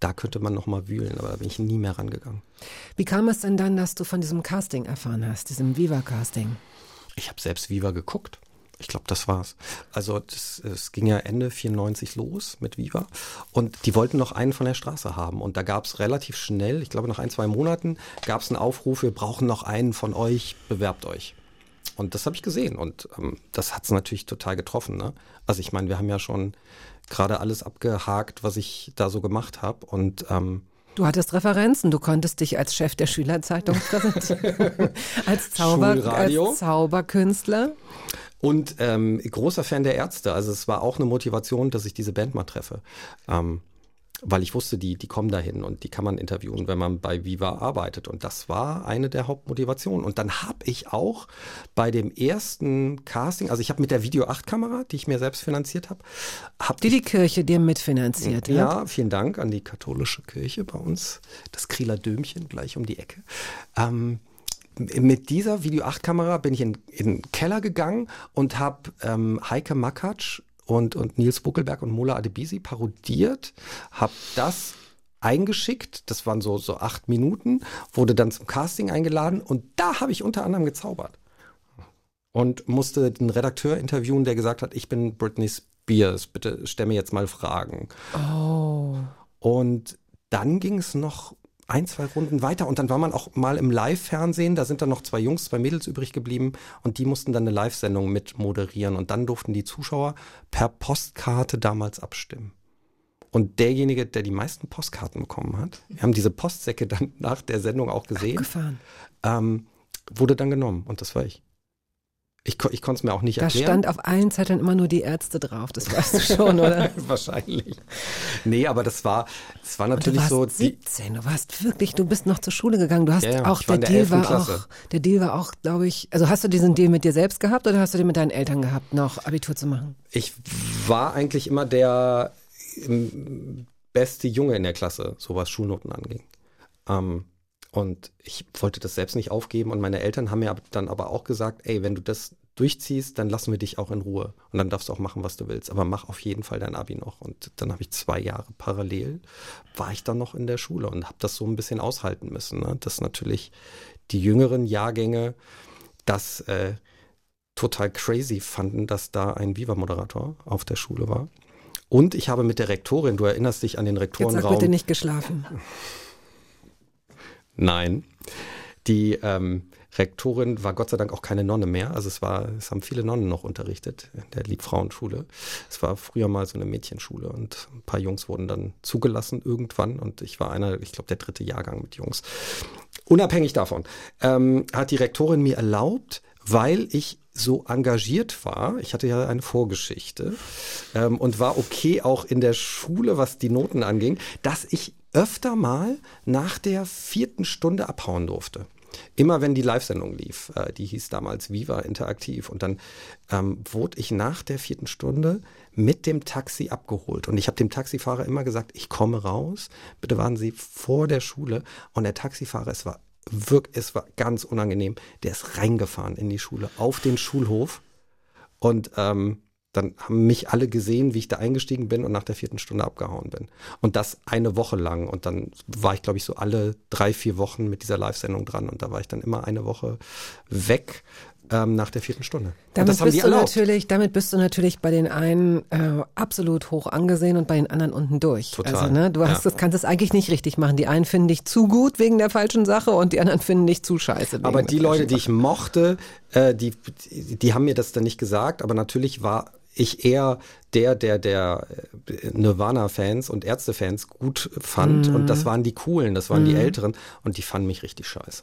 da könnte man noch mal wühlen, aber da bin ich nie mehr rangegangen. Wie kam es denn dann, dass du von diesem Casting erfahren hast, diesem Viva-Casting? Ich habe selbst Viva geguckt. Ich glaube, das war's. Also das, es ging ja Ende 94 los mit Viva und die wollten noch einen von der Straße haben und da gab's relativ schnell, ich glaube nach ein, zwei Monaten, gab's einen Aufruf, wir brauchen noch einen von euch, bewerbt euch. Und das habe ich gesehen und ähm, das hat's natürlich total getroffen. Ne? Also ich meine, wir haben ja schon gerade alles abgehakt, was ich da so gemacht habe und ähm, Du hattest Referenzen, du konntest dich als Chef der Schülerzeitung präsentieren, als, Zauber, als Zauberkünstler. Und ähm, großer Fan der Ärzte. Also es war auch eine Motivation, dass ich diese Band mal treffe. Ähm, weil ich wusste, die, die kommen dahin und die kann man interviewen, wenn man bei Viva arbeitet. Und das war eine der Hauptmotivationen. Und dann habe ich auch bei dem ersten Casting, also ich habe mit der Video 8 Kamera, die ich mir selbst finanziert habe, habe Die die Kirche dir mitfinanziert. ne? ja, vielen Dank an die katholische Kirche bei uns, das Krieler Dömchen gleich um die Ecke. Ähm, mit dieser Video 8 Kamera bin ich in, in den Keller gegangen und habe ähm, Heike Makatsch und, und Nils Buckelberg und Mola Adebisi parodiert, habe das eingeschickt, das waren so, so acht Minuten, wurde dann zum Casting eingeladen und da habe ich unter anderem gezaubert und musste den Redakteur interviewen, der gesagt hat, ich bin Britney Spears, bitte stell mir jetzt mal Fragen. Oh. Und dann ging es noch ein, zwei Runden weiter und dann war man auch mal im Live-Fernsehen, da sind dann noch zwei Jungs, zwei Mädels übrig geblieben und die mussten dann eine Live-Sendung mit moderieren und dann durften die Zuschauer per Postkarte damals abstimmen. Und derjenige, der die meisten Postkarten bekommen hat, wir haben diese Postsäcke dann nach der Sendung auch gesehen, ähm, wurde dann genommen und das war ich. Ich, ich konnte es mir auch nicht Da erklären. stand auf allen Zetteln immer nur die Ärzte drauf, das weißt du schon, oder? Wahrscheinlich. Nee, aber das war, das war Und du natürlich warst so, die, 17, du warst wirklich, du bist noch zur Schule gegangen. Du hast Ja, ja, auch, der der Deal war 11. Klasse. auch, der Deal war auch, glaube ich, also hast du diesen Deal mit dir selbst gehabt oder hast du den mit deinen Eltern gehabt, noch Abitur zu machen? ich war eigentlich immer der ähm, beste Junge in der Klasse, so was Schulnoten anging. Ähm, und ich wollte das selbst nicht aufgeben und meine Eltern haben mir dann aber auch gesagt, ey, wenn du das durchziehst, dann lassen wir dich auch in Ruhe. Und dann darfst du auch machen, was du willst. Aber mach auf jeden Fall dein Abi noch. Und dann habe ich zwei Jahre parallel, war ich dann noch in der Schule und habe das so ein bisschen aushalten müssen. Ne? Dass natürlich die jüngeren Jahrgänge das äh, total crazy fanden, dass da ein Viva-Moderator auf der Schule war. Und ich habe mit der Rektorin, du erinnerst dich an den Jetzt Rektorenraum. sag bitte nicht geschlafen. Nein. Die ähm, Rektorin war Gott sei Dank auch keine Nonne mehr. Also es war, es haben viele Nonnen noch unterrichtet in der Liebfrauenschule. Es war früher mal so eine Mädchenschule und ein paar Jungs wurden dann zugelassen irgendwann und ich war einer, ich glaube, der dritte Jahrgang mit Jungs. Unabhängig davon ähm, hat die Rektorin mir erlaubt, weil ich so engagiert war, ich hatte ja eine Vorgeschichte ähm, und war okay auch in der Schule, was die Noten anging, dass ich öfter mal nach der vierten Stunde abhauen durfte. Immer wenn die Live-Sendung lief, äh, die hieß damals Viva Interaktiv. Und dann ähm, wurde ich nach der vierten Stunde mit dem Taxi abgeholt. Und ich habe dem Taxifahrer immer gesagt, ich komme raus, bitte warten Sie vor der Schule. Und der Taxifahrer, es war wirklich, es war ganz unangenehm, der ist reingefahren in die Schule, auf den Schulhof. Und ähm, dann haben mich alle gesehen, wie ich da eingestiegen bin und nach der vierten Stunde abgehauen bin. Und das eine Woche lang. Und dann war ich, glaube ich, so alle drei, vier Wochen mit dieser Live-Sendung dran. Und da war ich dann immer eine Woche weg ähm, nach der vierten Stunde. und Damit die bist, du natürlich, damit bist du natürlich bei den einen äh, absolut hoch angesehen und bei den anderen unten durch. Total, Also, ne, du hast ja. das, kannst es eigentlich nicht richtig machen. Die einen finden dich zu gut wegen der falschen Sache und die anderen finden dich zu scheiße. Aber die Leute, die ich mochte, äh, die, die haben mir das dann nicht gesagt. Aber natürlich war ich eher der, der, der äh, Nirvana-Fans und Ärzte-Fans gut fand. Und das waren die Coolen, das waren die Älteren. Und die fanden mich richtig scheiße.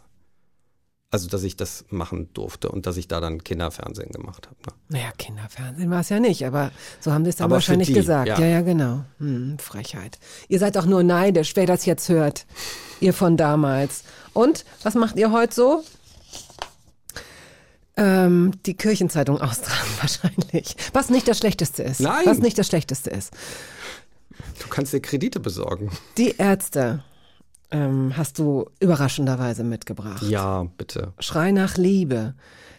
Also, dass ich das machen durfte und dass ich da dann Kinderfernsehen gemacht habe. Ne? Naja, Kinderfernsehen war es ja nicht, aber so haben sie es dann Aber wahrscheinlich die, gesagt. ja. Ja, ja, genau. Hm, Frechheit. Ihr seid doch nur neidisch, wer das jetzt hört. Ihr von damals. Und was macht ihr heute so? Ähm, die Kirchenzeitung austragen wahrscheinlich. Was nicht das Schlechteste ist. Nein. Was nicht das Schlechteste ist. Du kannst dir Kredite besorgen. Die Ärzte ähm, hast du überraschenderweise mitgebracht. Ja, bitte. Schrei nach Liebe.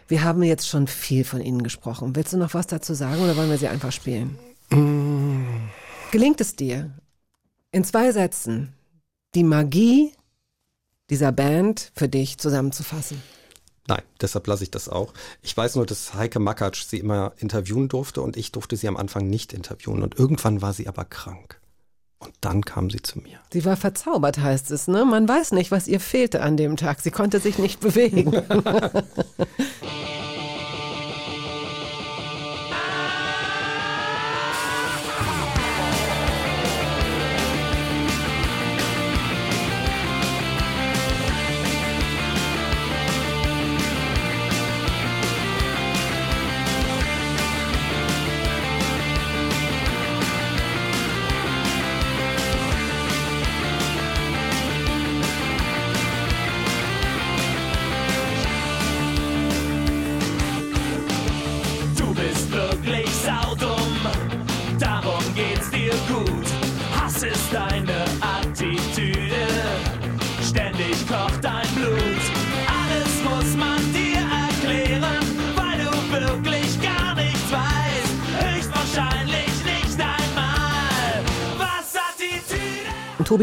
Wir haben jetzt schon viel von Ihnen gesprochen. Willst du noch was dazu sagen oder wollen wir sie einfach spielen? Gelingt es dir, in zwei Sätzen die Magie dieser Band für dich zusammenzufassen? Nein, deshalb lasse ich das auch. Ich weiß nur, dass Heike Makatsch sie immer interviewen durfte und ich durfte sie am Anfang nicht interviewen. Und irgendwann war sie aber krank. Und dann kam sie zu mir. Sie war verzaubert, heißt es, ne? Man weiß nicht, was ihr fehlte an dem Tag. Sie konnte sich nicht bewegen.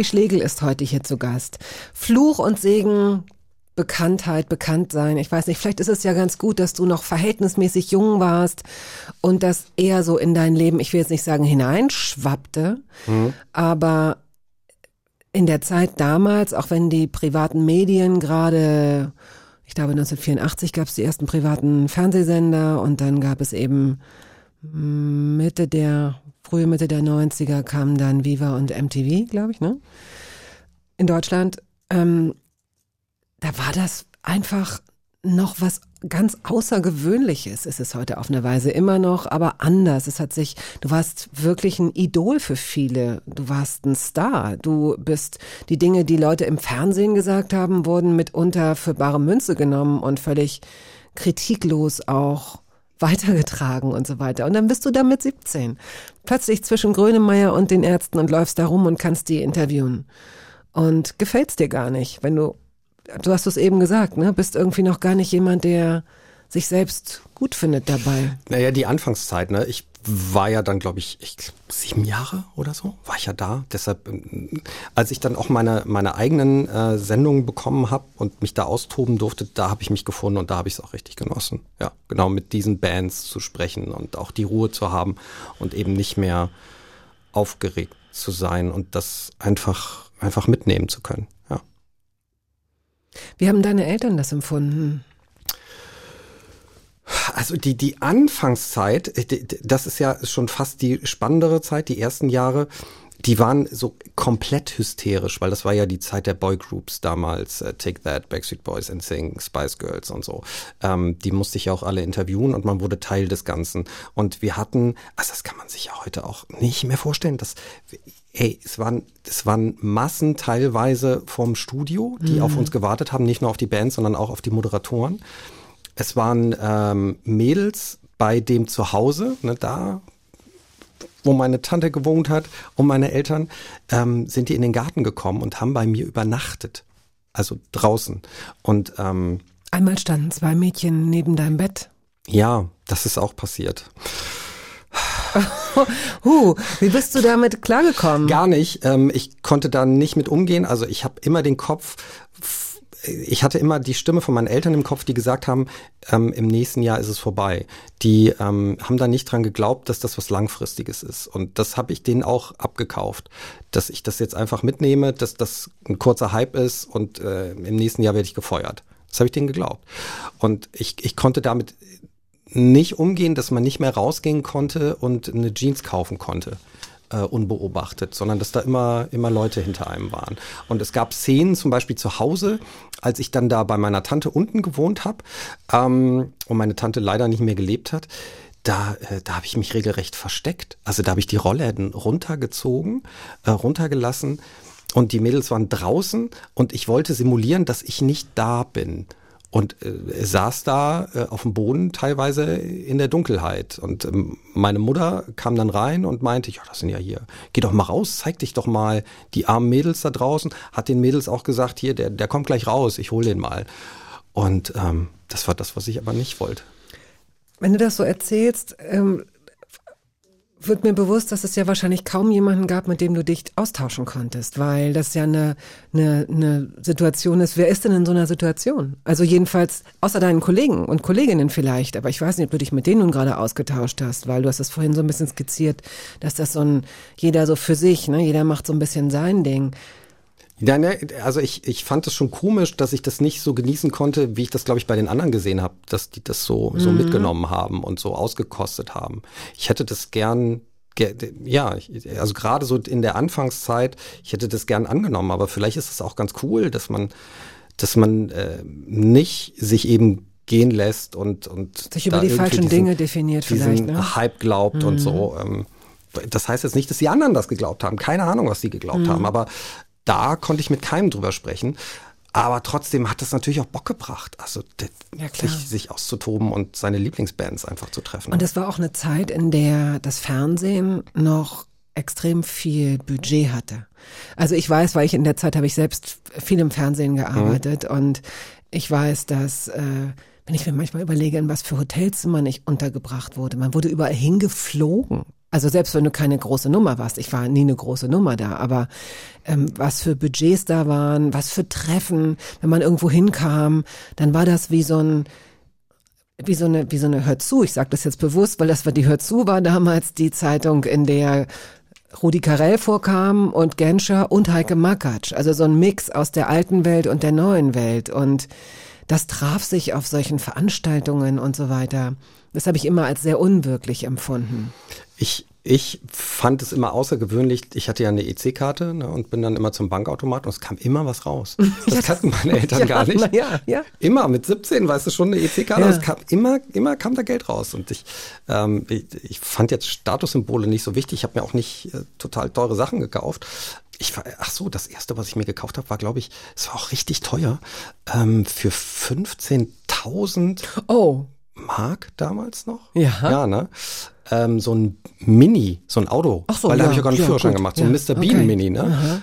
Tobi Schlegel ist heute hier zu Gast. Fluch und Segen, Bekanntheit, Bekanntsein. Ich weiß nicht, vielleicht ist es ja ganz gut, dass du noch verhältnismäßig jung warst und das eher so in dein Leben, ich will jetzt nicht sagen hineinschwappte, aber in der Zeit damals, auch wenn die privaten Medien gerade, ich glaube 1984 gab es die ersten privaten Fernsehsender und dann gab es eben Mitte der, frühe Mitte der 90er kamen dann Viva und MTV, glaube ich, ne? In Deutschland. Ähm, da war das einfach noch was ganz Außergewöhnliches ist es heute auf eine Weise immer noch, aber anders. Es hat sich, du warst wirklich ein Idol für viele. Du warst ein Star. Du bist, die Dinge, die Leute im Fernsehen gesagt haben, wurden mitunter für bare Münze genommen und völlig kritiklos auch weitergetragen und so weiter. Und dann bist du da mit 17. Plötzlich zwischen Grönemeyer und den Ärzten und läufst da rum und kannst die interviewen. Und gefällt's dir gar nicht, wenn du, du hast es eben gesagt, ne, bist irgendwie noch gar nicht jemand, der sich selbst gut findet dabei. Naja, die Anfangszeit, ne? Ich war ja dann, glaube ich, ich glaub, sieben Jahre oder so, war ich ja da. Deshalb, ähm, als ich dann auch meine, meine eigenen äh, Sendungen bekommen habe und mich da austoben durfte, da habe ich mich gefunden und da habe ich es auch richtig genossen. Ja, genau, mit diesen Bands zu sprechen und auch die Ruhe zu haben und eben nicht mehr aufgeregt zu sein und das einfach, einfach mitnehmen zu können. Ja. Wie haben deine Eltern das empfunden? Also die, die Anfangszeit, äh, das ist ja schon fast die spannendere Zeit, die ersten Jahre, die waren so komplett hysterisch, weil das war ja die Zeit der Boygroups damals, äh, Take That, Backstreet Boys, NSYNC, Spice Girls und so. Ähm, die musste ich ja auch alle interviewen und man wurde Teil des Ganzen. Und wir hatten, also das kann man sich ja heute auch nicht mehr vorstellen, dass ey, es waren, es waren Massen teilweise vom Studio, die mhm. auf uns gewartet haben, nicht nur auf die Band, sondern auch auf die Moderatoren. Es waren ähm, Mädels bei dem Zuhause, ne, da wo meine Tante gewohnt hat und meine Eltern, ähm, sind die in den Garten gekommen und haben bei mir übernachtet. Also draußen. Und ähm, einmal standen zwei Mädchen neben deinem Bett. Ja, das ist auch passiert. huh, wie bist du damit klargekommen? Gar nicht. Ähm, ich konnte da nicht mit umgehen. Also ich habe immer den Kopf ich hatte immer die Stimme von meinen Eltern im Kopf, die gesagt haben, ähm, im nächsten Jahr ist es vorbei. Die ähm, haben da nicht dran geglaubt, dass das was Langfristiges ist. Und das habe ich denen auch abgekauft, dass ich das jetzt einfach mitnehme, dass das ein kurzer Hype ist und äh, im nächsten Jahr werde ich gefeuert. Das habe ich denen geglaubt. Und ich, ich konnte damit nicht umgehen, dass man nicht mehr rausgehen konnte und eine Jeans kaufen konnte äh, unbeobachtet, sondern dass da immer, immer Leute hinter einem waren. Und es gab Szenen, zum Beispiel zu Hause, als ich dann da bei meiner Tante unten gewohnt habe ähm, und meine Tante leider nicht mehr gelebt hat, da, äh, da habe ich mich regelrecht versteckt. Also da habe ich die Rollläden runtergezogen, äh, runtergelassen und die Mädels waren draußen und ich wollte simulieren, dass ich nicht da bin und äh, saß da äh, auf dem Boden teilweise in der Dunkelheit. Und ähm, meine Mutter kam dann rein und meinte, ja, das sind ja hier, geh doch mal raus, zeig dich doch mal die armen Mädels da draußen. Hat den Mädels auch gesagt, hier, der, der kommt gleich raus, ich hol den mal. Und ähm, das war das, was ich aber nicht wollte. Wenn du das so erzählst, ähm, wird mir bewusst, dass es ja wahrscheinlich kaum jemanden gab, mit dem du dich austauschen konntest, weil das ja eine, eine, eine Situation ist. Wer ist denn in so einer Situation? Also jedenfalls außer deinen Kollegen und Kolleginnen vielleicht, aber ich weiß nicht, ob du dich mit denen nun gerade ausgetauscht hast, weil du hast es vorhin so ein bisschen skizziert, dass das so ein, jeder so für sich, ne, jeder macht so ein bisschen sein Ding. Ja, ne, also ich, ich fand es schon komisch, dass ich das nicht so genießen konnte, wie ich das, glaube ich, bei den anderen gesehen habe, dass die das so, so mhm. mitgenommen haben und so ausgekostet haben. Ich hätte das gern, ja, also gerade so in der Anfangszeit, ich hätte das gern angenommen, aber vielleicht ist es auch ganz cool, dass man, dass man äh, nicht sich eben gehen lässt und, und sich über die falschen diesen, Dinge definiert vielleicht, ne? Hype glaubt mhm. und so. Ähm, das heißt jetzt nicht, dass die anderen das geglaubt haben. Keine Ahnung, was die geglaubt mhm. haben. Aber da konnte ich mit keinem drüber sprechen. Aber trotzdem hat das natürlich auch Bock gebracht, also ja, sich, sich auszutoben und seine Lieblingsbands einfach zu treffen. Und es war auch eine Zeit, in der das Fernsehen noch extrem viel Budget hatte. Also ich weiß, weil ich in der Zeit habe ich selbst viel im Fernsehen gearbeitet mhm. und ich weiß, dass äh, wenn ich mir manchmal überlege, in was für Hotelzimmer ich untergebracht wurde, man wurde überall hingeflogen. Also selbst wenn du keine große Nummer warst, ich war nie eine große Nummer da, aber ähm, was für Budgets da waren, was für Treffen, wenn man irgendwo hinkam, dann war das wie so ein wie so eine wie so eine Hör zu. Ich sage das jetzt bewusst, weil das war die Hör zu war damals die Zeitung, in der Rudi Carell vorkam und Genscher und Heike Makatsch. Also so ein Mix aus der alten Welt und der neuen Welt und das traf sich auf solchen Veranstaltungen und so weiter. Das habe ich immer als sehr unwirklich empfunden. Ich, ich fand es immer außergewöhnlich. Ich hatte ja eine EC-Karte ne, und bin dann immer zum Bankautomat und es kam immer was raus. Das kannten meine Eltern ja, gar nicht. Ja, ja. Immer mit 17, weißt du schon, eine EC-Karte. Ja. Es kam immer, immer kam da Geld raus. Und ich, ähm, ich, ich fand jetzt Statussymbole nicht so wichtig. Ich habe mir auch nicht äh, total teure Sachen gekauft. Ich war, ach so, das erste, was ich mir gekauft habe, war, glaube ich, es war auch richtig teuer. Ähm, für 15.000 oh. Mark damals noch. Ja. Ja, ne? ähm, so ein Mini, so ein Auto. Ach so, weil da ja, habe ich ja gar einen ja, Führerschein gut, gemacht, so ja, ein Mr. Bean okay. Mini, ne? Aha.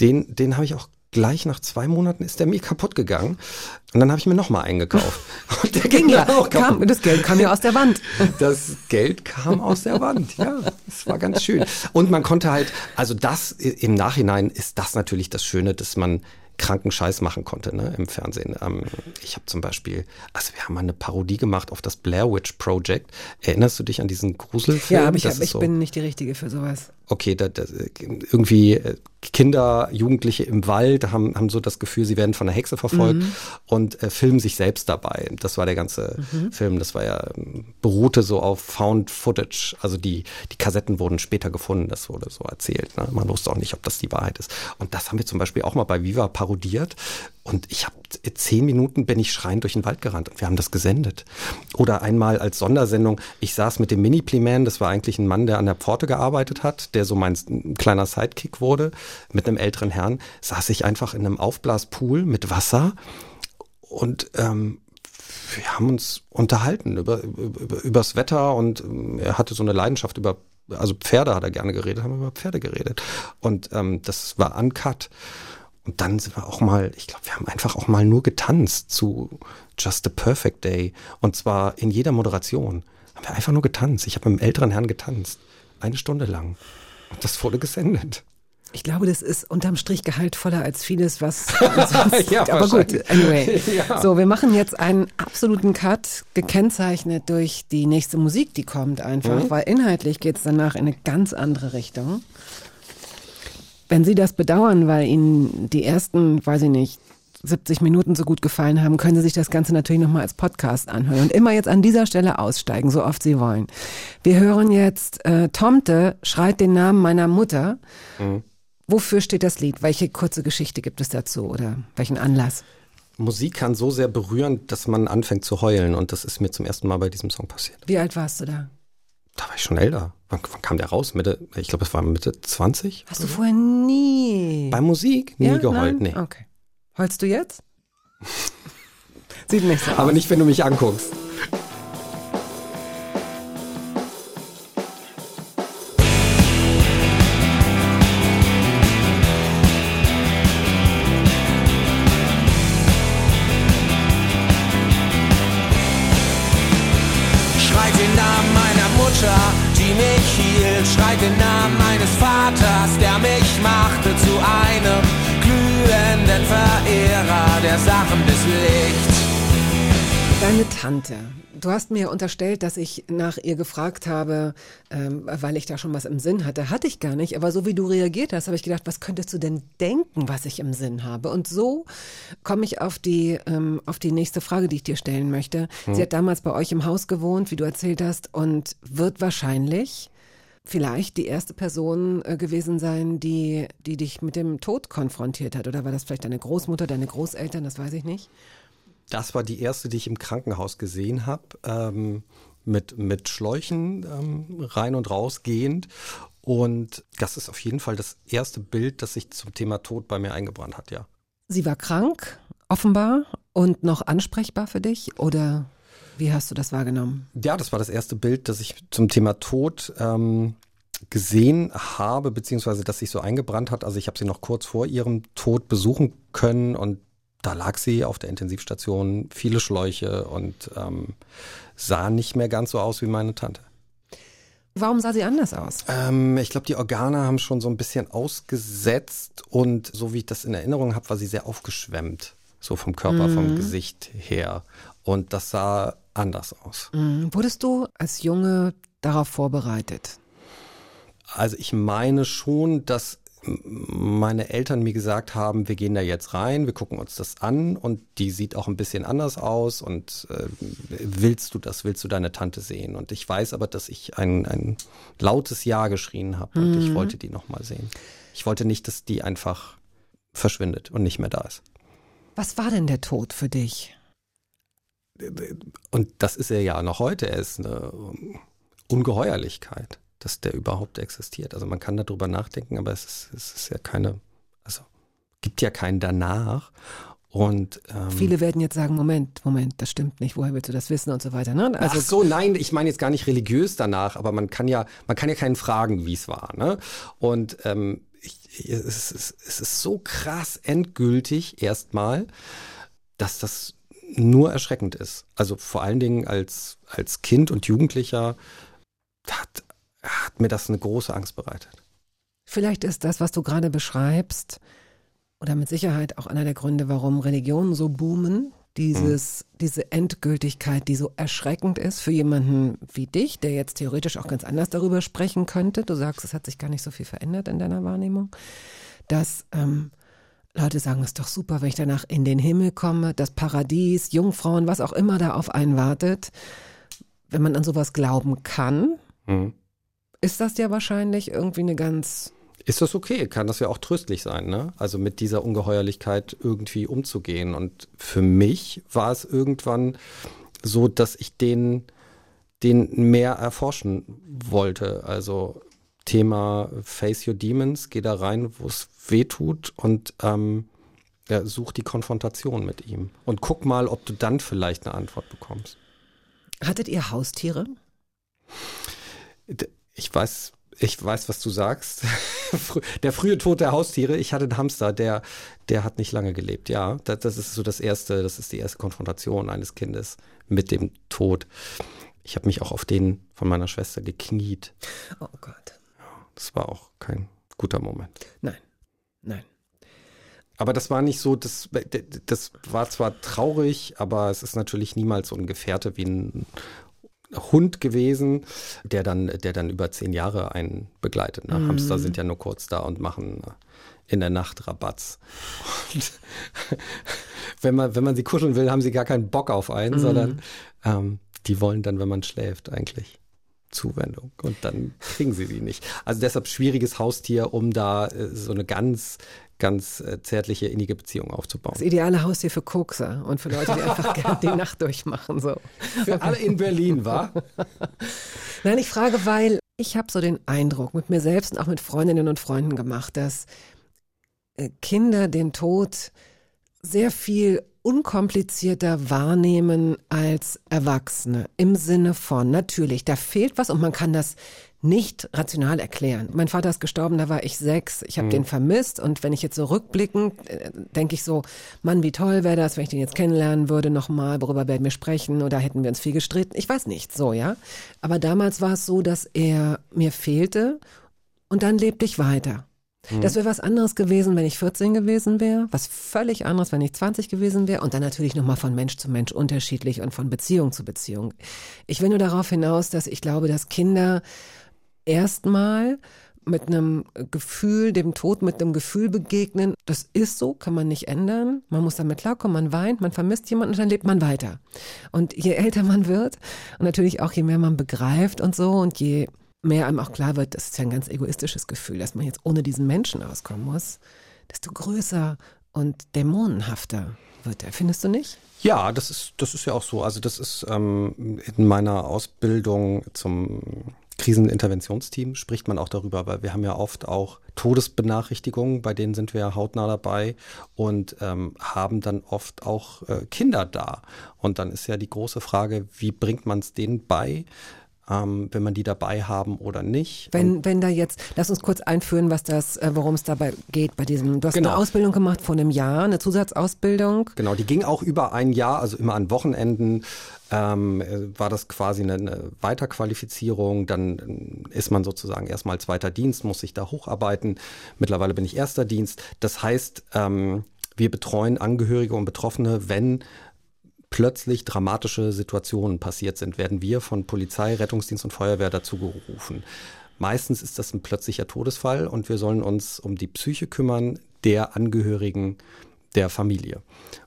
Den, den habe ich auch gleich nach zwei Monaten ist der mir kaputt gegangen. Und dann habe ich mir nochmal eingekauft. Und der Ging ja, auch kaputt. kam, das Geld kam ja aus der Wand. Das Geld kam aus der Wand, ja. Das war ganz schön. Und man konnte halt, also das im Nachhinein ist das natürlich das Schöne, dass man kranken Scheiß machen konnte ne, im Fernsehen. Ähm, ich habe zum Beispiel, also wir haben mal eine Parodie gemacht auf das Blair Witch Project. Erinnerst du dich an diesen Gruselfilm? Ja, aber ich, ist ich so- bin nicht die Richtige für sowas. okay, da, da, irgendwie äh, Kinder, Jugendliche im Wald haben, haben so das Gefühl, sie werden von einer Hexe verfolgt und äh, filmen sich selbst dabei. Das war der ganze Film. Das war ja, ähm, beruhte so auf Found Footage. Also die, die Kassetten wurden später gefunden. Das wurde so erzählt. Ne? Man wusste auch nicht, ob das die Wahrheit ist. Und das haben wir zum Beispiel auch mal bei Viva parodiert. Und ich habe zehn Minuten bin ich schreiend durch den Wald gerannt und wir haben das gesendet. Oder einmal als Sondersendung, ich saß mit dem Mini-Playman, das war eigentlich ein Mann, der an der Pforte gearbeitet hat, der so mein kleiner Sidekick wurde, mit einem älteren Herrn, saß ich einfach in einem Aufblaspool mit Wasser und ähm, wir haben uns unterhalten über, über übers Wetter und ähm, er hatte so eine Leidenschaft über also Pferde hat er gerne geredet, haben über Pferde geredet und ähm, das war uncut. Und dann sind wir auch mal, ich glaube, wir haben einfach auch mal nur getanzt zu Just a Perfect Day. Und zwar in jeder Moderation. Haben wir einfach nur getanzt. Ich habe mit einem älteren Herrn getanzt. Eine Stunde lang. Und das wurde gesendet. Ich glaube, das ist unterm Strich gehaltvoller als vieles, was sonst, Ja, aber gut, anyway. Ja. So, wir machen jetzt einen absoluten Cut, gekennzeichnet durch die nächste Musik, die kommt einfach, Mhm. weil inhaltlich geht's danach in eine ganz andere Richtung. Wenn Sie das bedauern, weil Ihnen die ersten, weiß ich nicht, 70 Minuten so gut gefallen haben, können Sie sich das Ganze natürlich nochmal als Podcast anhören und immer jetzt an dieser Stelle aussteigen, so oft Sie wollen. Wir hören jetzt, äh, Tomte schreit den Namen meiner Mutter. Wofür steht das Lied? Welche kurze Geschichte gibt es dazu oder welchen Anlass? Musik kann so sehr berühren, dass man anfängt zu heulen. Und das ist mir zum ersten Mal bei diesem Song passiert. Wie alt warst du da? Da war ich schon älter. Wann, wann kam der raus? Mitte, ich glaube, es war Mitte 20. Hast du vorher nie. Bei Musik? Nie Ja? geheult, Nein? nee. Okay. Heulst du jetzt? Sieht nicht so aus. Aber nicht, wenn du mich anguckst. Deine Tante. Du hast mir unterstellt, dass ich nach ihr gefragt habe, ähm, weil ich da schon was im Sinn hatte. Hatte ich gar nicht, aber so wie du reagiert hast, habe ich gedacht, was könntest du denn denken, was ich im Sinn habe? Und so komme ich auf die, ähm, auf die nächste Frage, die ich dir stellen möchte. Sie hat damals bei euch im Haus gewohnt, wie du erzählt hast, und wird wahrscheinlich vielleicht die erste Person äh, gewesen sein, die, die dich mit dem Tod konfrontiert hat. Oder war das vielleicht deine Großmutter, deine Großeltern, das weiß ich nicht. Das war die erste, die ich im Krankenhaus gesehen habe, ähm, mit, mit Schläuchen ähm, rein und raus gehend. Und das ist auf jeden Fall das erste Bild, das sich zum Thema Tod bei mir eingebrannt hat, ja. Sie war krank, offenbar, und noch ansprechbar für dich? Oder wie hast du das wahrgenommen? Ja, das war das erste Bild, das ich zum Thema Tod ähm, gesehen habe, beziehungsweise das sich so eingebrannt hat. Also ich habe sie noch kurz vor ihrem Tod besuchen können und da lag sie auf der Intensivstation, viele Schläuche und ähm, sah nicht mehr ganz so aus wie meine Tante. Warum sah sie anders aus? Ähm, ich glaube, die Organe haben schon so ein bisschen ausgesetzt und so wie ich das in Erinnerung habe, war sie sehr aufgeschwemmt, so vom Körper, vom Gesicht her. Und das sah anders aus. Mhm. Wurdest du als Junge darauf vorbereitet? Also ich meine schon, dass meine Eltern mir gesagt haben, wir gehen da jetzt rein, wir gucken uns das an und die sieht auch ein bisschen anders aus und äh, willst du das, willst du deine Tante sehen? Und ich weiß aber, dass ich ein, ein lautes Ja geschrien habe und ich wollte die nochmal sehen. Ich wollte nicht, dass die einfach verschwindet und nicht mehr da ist. Was war denn der Tod für dich? Und das ist er ja noch heute. Er ist eine Ungeheuerlichkeit, dass der überhaupt existiert. Also man kann darüber nachdenken, aber es ist, es ist ja keine, also gibt ja keinen danach. Und ähm, Viele werden jetzt sagen, Moment, Moment, das stimmt nicht, woher willst du das wissen und so weiter. Ne? Also Ach so, nein, ich meine jetzt gar nicht religiös danach, aber man kann ja, man kann ja keinen fragen, wie es war. Ne? Und ähm, ich, es, ist, es ist so krass endgültig erstmal, dass das nur erschreckend ist. Also vor allen Dingen als, als Kind und Jugendlicher hat, hat mir das eine große Angst bereitet. Vielleicht ist das, was du gerade beschreibst, oder mit Sicherheit auch einer der Gründe, warum Religionen so boomen, dieses, mhm. diese Endgültigkeit, die so erschreckend ist für jemanden wie dich, der jetzt theoretisch auch ganz anders darüber sprechen könnte. Du sagst, es hat sich gar nicht so viel verändert in deiner Wahrnehmung, dass ähm, Leute sagen, es ist doch super, wenn ich danach in den Himmel komme, das Paradies, Jungfrauen, was auch immer da auf einen wartet. Wenn man an sowas glauben kann, mhm. Ist das ja wahrscheinlich irgendwie eine ganz ist das okay? Kann das ja auch tröstlich sein, ne? Also mit dieser Ungeheuerlichkeit irgendwie umzugehen. Und für mich war es irgendwann so, dass ich den, den mehr erforschen wollte. Also Thema Face Your Demons, geh da rein, wo es weh tut und ähm, ja, such die Konfrontation mit ihm. Und guck mal, ob du dann vielleicht eine Antwort bekommst. Hattet ihr Haustiere? Ich weiß ich weiß, was du sagst. der frühe Tod der Haustiere. Ich hatte einen Hamster, der, der hat nicht lange gelebt. Ja, das, das ist so das erste, das ist die erste Konfrontation eines Kindes mit dem Tod. Ich habe mich auch auf den von meiner Schwester gekniet. Oh Gott. Das war auch kein guter Moment. Nein, nein. Aber das war nicht so, das, das war zwar traurig, aber es ist natürlich niemals so ein Gefährte wie ein Hund gewesen, der dann, der dann über zehn Jahre einen begleitet. Ne? Mhm. Hamster sind ja nur kurz da und machen in der Nacht Rabatz. Und wenn man, wenn man sie kuscheln will, haben sie gar keinen Bock auf einen, mhm. sondern ähm, die wollen dann, wenn man schläft, eigentlich Zuwendung und dann kriegen sie sie nicht. Also deshalb schwieriges Haustier, um da äh, so eine ganz ganz äh, zärtliche, innige Beziehung aufzubauen. Das ideale Haustier für Kokser und für Leute, die einfach gerne die Nacht durchmachen. So. Für alle in Berlin, war? Nein, ich frage, weil ich habe so den Eindruck mit mir selbst und auch mit Freundinnen und Freunden gemacht, dass äh, Kinder den Tod sehr viel unkomplizierter wahrnehmen als Erwachsene. Im Sinne von, natürlich, da fehlt was und man kann das nicht rational erklären. Mein Vater ist gestorben, da war ich sechs. Ich habe mhm. den vermisst und wenn ich jetzt so rückblickend äh, denke ich so, Mann, wie toll wäre das, wenn ich den jetzt kennenlernen würde nochmal, worüber werden wir sprechen oder hätten wir uns viel gestritten. Ich weiß nicht, so ja. Aber damals war es so, dass er mir fehlte und dann lebte ich weiter. Mhm. Das wäre was anderes gewesen, wenn ich 14 gewesen wäre, was völlig anderes, wenn ich 20 gewesen wäre und dann natürlich nochmal von Mensch zu Mensch unterschiedlich und von Beziehung zu Beziehung. Ich will nur darauf hinaus, dass ich glaube, dass Kinder erstmal mit einem Gefühl, dem Tod mit einem Gefühl begegnen. Das ist so, kann man nicht ändern. Man muss damit klarkommen, man weint, man vermisst jemanden und dann lebt man weiter. Und je älter man wird und natürlich auch je mehr man begreift und so und je mehr einem auch klar wird, das ist ja ein ganz egoistisches Gefühl, dass man jetzt ohne diesen Menschen auskommen muss, desto größer und dämonenhafter wird er. Findest du nicht? Ja, das ist, das ist ja auch so. Also das ist ähm, in meiner Ausbildung zum Kriseninterventionsteam spricht man auch darüber, weil wir haben ja oft auch Todesbenachrichtigungen, bei denen sind wir ja hautnah dabei und ähm, haben dann oft auch äh, Kinder da. Und dann ist ja die große Frage, wie bringt man es denen bei? Ähm, wenn man die dabei haben oder nicht. Wenn, wenn da jetzt, lass uns kurz einführen, was das, äh, worum es dabei geht bei diesem, du hast genau. eine Ausbildung gemacht vor einem Jahr, eine Zusatzausbildung. Genau, die ging auch über ein Jahr, also immer an Wochenenden ähm, war das quasi eine, eine Weiterqualifizierung. Dann ist man sozusagen erstmal zweiter Dienst, muss sich da hocharbeiten. Mittlerweile bin ich erster Dienst. Das heißt, ähm, wir betreuen Angehörige und Betroffene, wenn plötzlich dramatische Situationen passiert sind, werden wir von Polizei, Rettungsdienst und Feuerwehr dazu gerufen. Meistens ist das ein plötzlicher Todesfall und wir sollen uns um die Psyche kümmern der Angehörigen der Familie.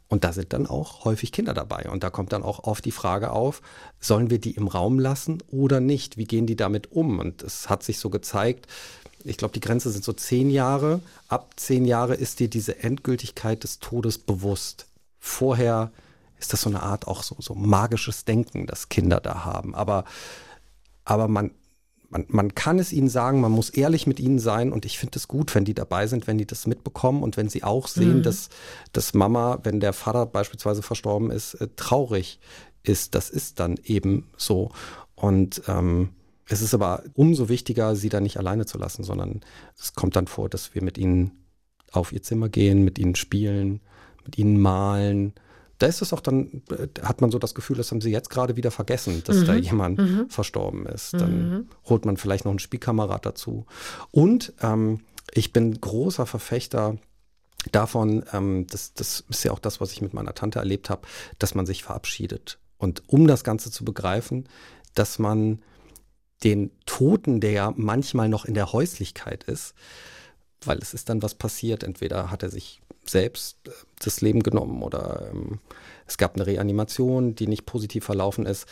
Und da sind dann auch häufig Kinder dabei. Und da kommt dann auch oft die Frage auf, sollen wir die im Raum lassen oder nicht? Wie gehen die damit um? Und es hat sich so gezeigt, ich glaube, die Grenze sind so zehn Jahre. Ab zehn Jahre ist dir diese Endgültigkeit des Todes bewusst. Vorher ist das so eine Art auch so, so magisches Denken, das Kinder da haben. Aber, aber man, man, man kann es ihnen sagen, man muss ehrlich mit ihnen sein und ich finde es gut, wenn die dabei sind, wenn die das mitbekommen und wenn sie auch sehen, mhm. dass, dass Mama, wenn der Vater beispielsweise verstorben ist, äh, traurig ist. Das ist dann eben so. Und ähm, Es ist aber umso wichtiger, sie da nicht alleine zu lassen, sondern es kommt dann vor, dass wir mit ihnen auf ihr Zimmer gehen, mit ihnen spielen, mit ihnen malen. Da ist es auch dann, äh, hat man so das Gefühl, das haben sie jetzt gerade wieder vergessen, dass da jemand verstorben ist. Dann holt man vielleicht noch einen Spielkamerad dazu. Und ähm, ich bin großer Verfechter davon, ähm, das, das ist ja auch das, was ich mit meiner Tante erlebt habe, dass man sich verabschiedet. Und um das Ganze zu begreifen, dass man den Toten, der ja manchmal noch in der Häuslichkeit ist, weil es ist dann was passiert. Entweder hat er sich selbst äh, das Leben genommen oder ähm, es gab eine Reanimation, die nicht positiv verlaufen ist,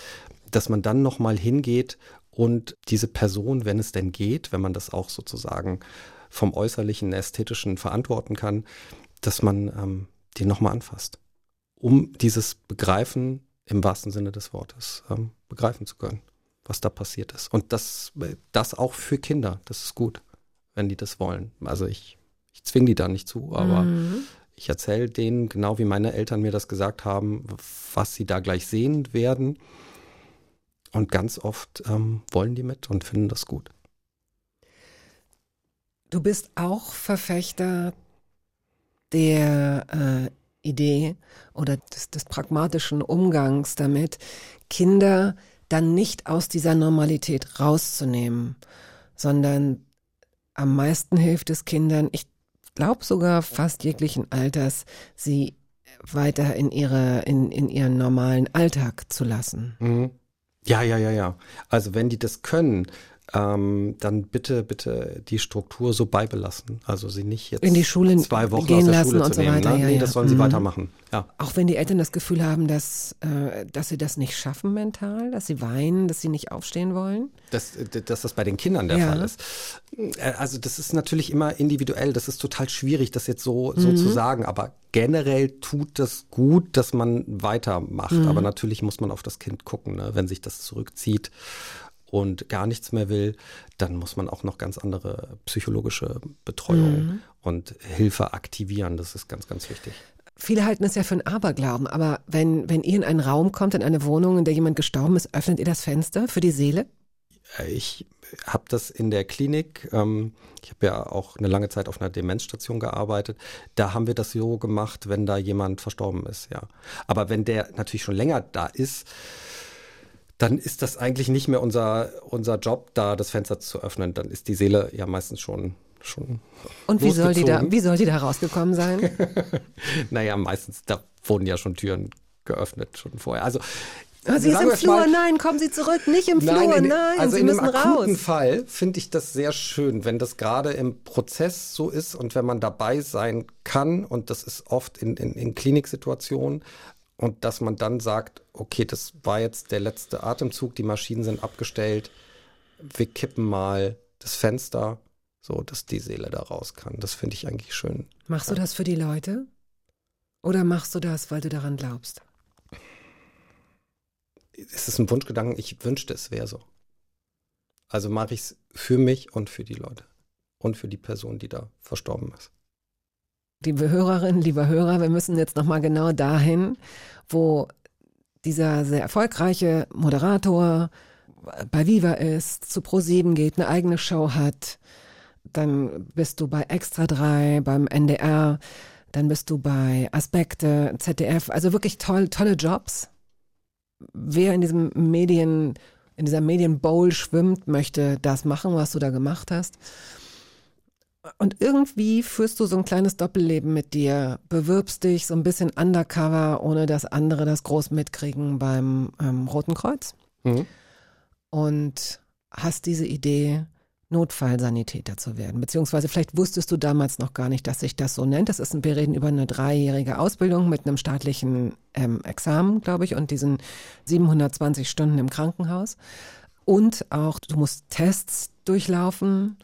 dass man dann nochmal hingeht und diese Person, wenn es denn geht, wenn man das auch sozusagen vom äußerlichen, ästhetischen verantworten kann, dass man ähm, den nochmal anfasst, um dieses Begreifen im wahrsten Sinne des Wortes ähm, begreifen zu können, was da passiert ist. Und das, das auch für Kinder, das ist gut, wenn die das wollen. Also ich, ich zwinge die da nicht zu, aber ich erzähle denen, genau wie meine Eltern mir das gesagt haben, was sie da gleich sehen werden. Und ganz oft ähm, wollen die mit und finden das gut. Du bist auch Verfechter der äh, Idee oder des, des pragmatischen Umgangs damit, Kinder dann nicht aus dieser Normalität rauszunehmen, sondern am meisten hilft es Kindern, ich glaube sogar fast jeglichen Alters, sie weiter in ihre in, in ihren normalen Alltag zu lassen. Mhm. Ja, ja, ja, ja. Also wenn die das können, ähm, dann bitte, bitte die Struktur so beibelassen. Also sie nicht jetzt In die Schule zwei Wochen gehen aus der lassen Schule und zu so nehmen. weiter, ne? ja, nee, ja. das sollen sie Mhm. weitermachen. Ja. Auch wenn die Eltern das Gefühl haben, dass, äh, dass sie das nicht schaffen mental, dass sie weinen, dass sie nicht aufstehen wollen. Dass, dass das bei den Kindern der Ja. Fall ist. Äh, Also das ist natürlich immer individuell. Das ist total schwierig, das jetzt so, so zu sagen. Aber generell tut das gut, dass man weitermacht. Aber natürlich muss man auf das Kind gucken. Ne? Wenn sich das zurückzieht und gar nichts mehr will, dann muss man auch noch ganz andere psychologische Betreuung und Hilfe aktivieren. Das ist ganz, ganz wichtig. Viele halten es ja für einen Aberglauben, aber wenn, wenn ihr in einen Raum kommt, in eine Wohnung, in der jemand gestorben ist, öffnet ihr das Fenster für die Seele? Äh, Ich habe das in der Klinik, ähm, ich habe ja auch eine lange Zeit auf einer Demenzstation gearbeitet, da haben wir das so gemacht, wenn da jemand verstorben ist, ja. Aber wenn der natürlich schon länger da ist, dann ist das eigentlich nicht mehr unser, unser Job, da das Fenster zu öffnen. Dann ist die Seele ja meistens schon, schon Und wie soll, die da, wie soll die da rausgekommen sein? Naja, meistens, da wurden ja schon Türen geöffnet, schon vorher. Also, Ah, sie ist im Flur, mal- nein, kommen Sie zurück, nicht im Flur, in, nein, also Sie in müssen einem akuten raus. Fall finde ich das sehr schön, wenn das gerade im Prozess so ist und wenn man dabei sein kann und das ist oft in, in, in Kliniksituationen und dass man dann sagt, okay, das war jetzt der letzte Atemzug, die Maschinen sind abgestellt, wir kippen mal das Fenster, so dass die Seele da raus kann. Das finde ich eigentlich schön. Machst du das für die Leute? Oder machst du das, weil du daran glaubst? Es ist ein Wunschgedanken, ich wünschte, es wäre so. Also mache ich es für mich und für die Leute und für die Person, die da verstorben ist. Liebe Hörerinnen, lieber Hörer, wir müssen jetzt nochmal genau dahin, wo dieser sehr erfolgreiche Moderator bei Viva ist, zu Pro7 geht, eine eigene Show hat. Dann bist du bei Extra 3, beim NDR, dann bist du bei Aspekte, ZDF, also wirklich toll, tolle Jobs. Wer in diesem Medien, in dieser Medienbowl schwimmt, möchte das machen, was du da gemacht hast. Und irgendwie führst du so ein kleines Doppelleben mit dir, bewirbst dich so ein bisschen undercover, ohne dass andere das groß mitkriegen beim ähm, Roten Kreuz Mhm. und hast diese Idee, Notfallsanitäter zu werden. Beziehungsweise vielleicht wusstest du damals noch gar nicht, dass sich das so nennt. Das ist, ein- wir reden über eine dreijährige Ausbildung mit einem staatlichen ähm, Examen, glaube ich, und diesen 720 Stunden im Krankenhaus. Und auch, du musst Tests durchlaufen.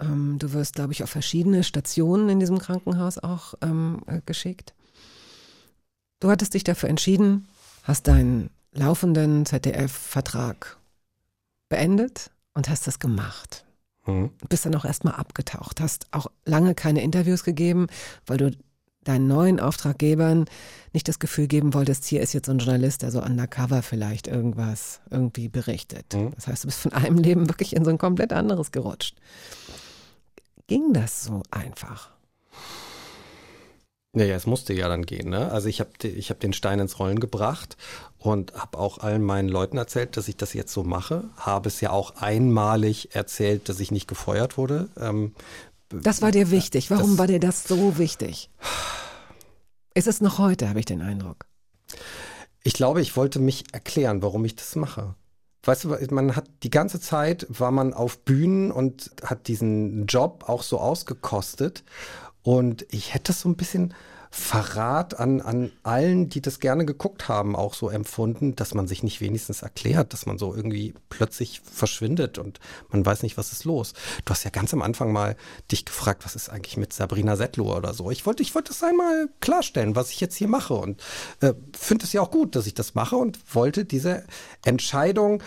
Ähm, du wirst, glaube ich, auf verschiedene Stationen in diesem Krankenhaus auch ähm, äh, geschickt. Du hattest dich dafür entschieden, hast deinen laufenden ZDF-Vertrag beendet und hast das gemacht. Mhm. Bist dann auch erstmal abgetaucht, hast auch lange keine Interviews gegeben, weil du deinen neuen Auftraggebern nicht das Gefühl geben wolltest, hier ist jetzt so ein Journalist, der so undercover vielleicht irgendwas irgendwie berichtet. Mhm. Das heißt, du bist von einem Leben wirklich in so ein komplett anderes gerutscht. Ging das so einfach? Naja, es musste ja dann gehen. Ne? Also ich habe ich hab den Stein ins Rollen gebracht und habe auch allen meinen Leuten erzählt, dass ich das jetzt so mache. Habe es ja auch einmalig erzählt, dass ich nicht gefeuert wurde. Ähm, Das war dir wichtig. Warum Das- war dir das so wichtig? Ist es noch heute, habe ich den Eindruck. Ich glaube, ich wollte mich erklären, warum ich das mache. Weißt du, man hat die ganze Zeit war man auf Bühnen und hat diesen Job auch so ausgekostet. Und ich hätte es so ein bisschen Verrat an, an allen, die das gerne geguckt haben, auch so empfunden, dass man sich nicht wenigstens erklärt, dass man so irgendwie plötzlich verschwindet und man weiß nicht, was ist los. Du hast ja ganz am Anfang mal dich gefragt, was ist eigentlich mit Sabrina Settler oder so. Ich wollte, ich wollte das einmal klarstellen, was ich jetzt hier mache und äh, finde es ja auch gut, dass ich das mache und wollte diese Entscheidung,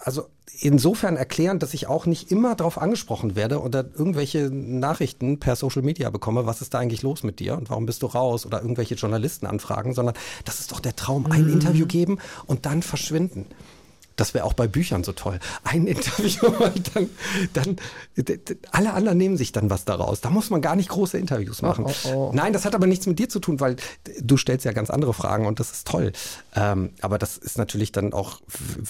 also insofern erklären, dass ich auch nicht immer darauf angesprochen werde oder irgendwelche Nachrichten per Social Media bekomme, was ist da eigentlich los mit dir und warum bist du raus oder irgendwelche Journalisten anfragen, sondern das ist doch der Traum, ein Interview geben und dann verschwinden. Das wäre auch bei Büchern so toll. Ein Interview und dann, dann alle anderen nehmen sich dann was daraus. Da muss man gar nicht große Interviews machen. oh, oh. Nein, das hat aber nichts mit dir zu tun, weil du stellst ja ganz andere Fragen und das ist toll. Ähm, aber das ist natürlich dann auch,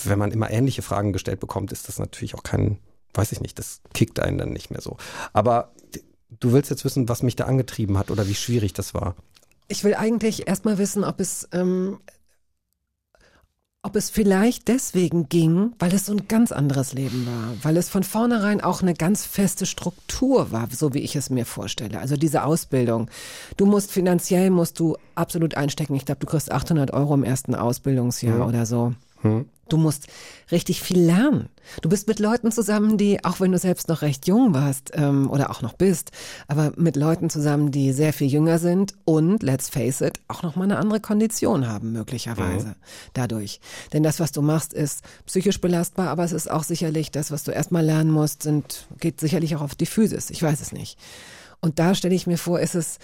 wenn man immer ähnliche Fragen gestellt bekommt, ist das natürlich auch kein, weiß ich nicht, das kickt einen dann nicht mehr so. Aber du willst jetzt wissen, was mich da angetrieben hat oder wie schwierig das war. Ich will eigentlich erstmal wissen, ob es, ähm, ob es vielleicht deswegen ging, weil es so ein ganz anderes Leben war, weil es von vornherein auch eine ganz feste Struktur war, so wie ich es mir vorstelle. Also diese Ausbildung. Du musst finanziell, musst du absolut einstecken. Ich glaube, du kriegst 800 Euro im ersten Ausbildungsjahr oder so. Du musst richtig viel lernen. Du bist mit Leuten zusammen, die, auch wenn du selbst noch recht jung warst ähm, oder auch noch bist, aber mit Leuten zusammen, die sehr viel jünger sind und, let's face it, auch noch mal eine andere Kondition haben, möglicherweise dadurch. Denn das, was du machst, ist psychisch belastbar, aber es ist auch sicherlich das, was du erstmal lernen musst, sind, geht sicherlich auch auf die Physis. Ich weiß es nicht. Und da stelle ich mir vor, ist es,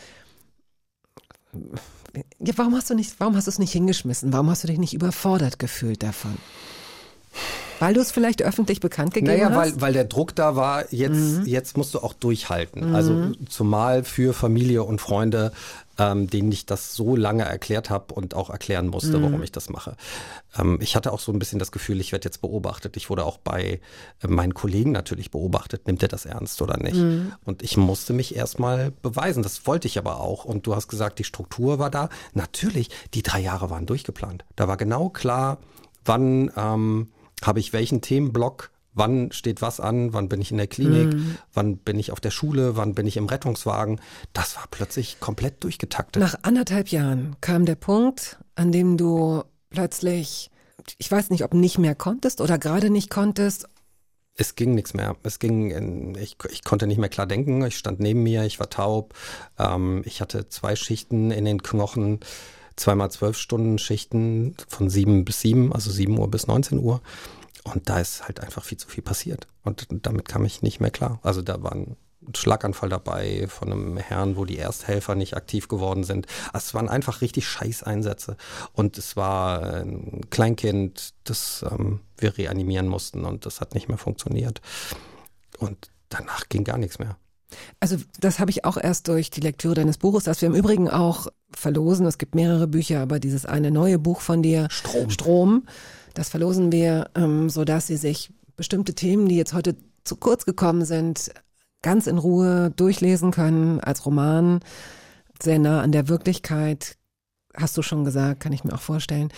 ja, warum hast du nicht, warum hast du es nicht hingeschmissen? Warum hast du dich nicht überfordert gefühlt davon? Weil du es vielleicht öffentlich bekannt gegeben Naja, hast? weil, weil der Druck da war, jetzt, jetzt musst du auch durchhalten. Also zumal für Familie und Freunde, ähm, denen ich das so lange erklärt habe und auch erklären musste, warum ich das mache. Ähm, ich hatte auch so ein bisschen das Gefühl, ich werde jetzt beobachtet. Ich wurde auch bei äh, meinen Kollegen natürlich beobachtet. Nimmt er das ernst oder nicht? Und ich musste mich erstmal beweisen. Das wollte ich aber auch. Und du hast gesagt, die Struktur war da. Natürlich, die drei Jahre waren durchgeplant. Da war genau klar, wann ähm, habe ich welchen Themenblock, wann steht was an, wann bin ich in der Klinik, wann bin ich auf der Schule, wann bin ich im Rettungswagen. Das war plötzlich komplett durchgetaktet. Nach anderthalb Jahren kam der Punkt, an dem du plötzlich, ich weiß nicht, ob nicht mehr konntest oder gerade nicht konntest. Es ging nichts mehr. Es ging, in, ich, ich konnte nicht mehr klar denken. Ich stand neben mir, ich war taub. Ähm, ich hatte zwei Schichten in den Knochen, zweimal zwölf Stunden Schichten von sieben bis sieben, also sieben Uhr bis 19 Uhr. Und da ist halt einfach viel zu viel passiert. Und damit kam ich nicht mehr klar. Also da war ein Schlaganfall dabei von einem Herrn, wo die Ersthelfer nicht aktiv geworden sind. Also es waren einfach richtig Scheißeinsätze. Und es war ein Kleinkind, das ähm, wir reanimieren mussten und das hat nicht mehr funktioniert. Und danach ging gar nichts mehr. Also das habe ich auch erst durch die Lektüre deines Buches, das wir im Übrigen auch verlosen. Es gibt mehrere Bücher, aber dieses eine neue Buch von dir, Strom. Strom, das verlosen wir, ähm, sodass Sie sich bestimmte Themen, die jetzt heute zu kurz gekommen sind, ganz in Ruhe durchlesen können als Roman, sehr nah an der Wirklichkeit, hast du schon gesagt, kann ich mir auch vorstellen.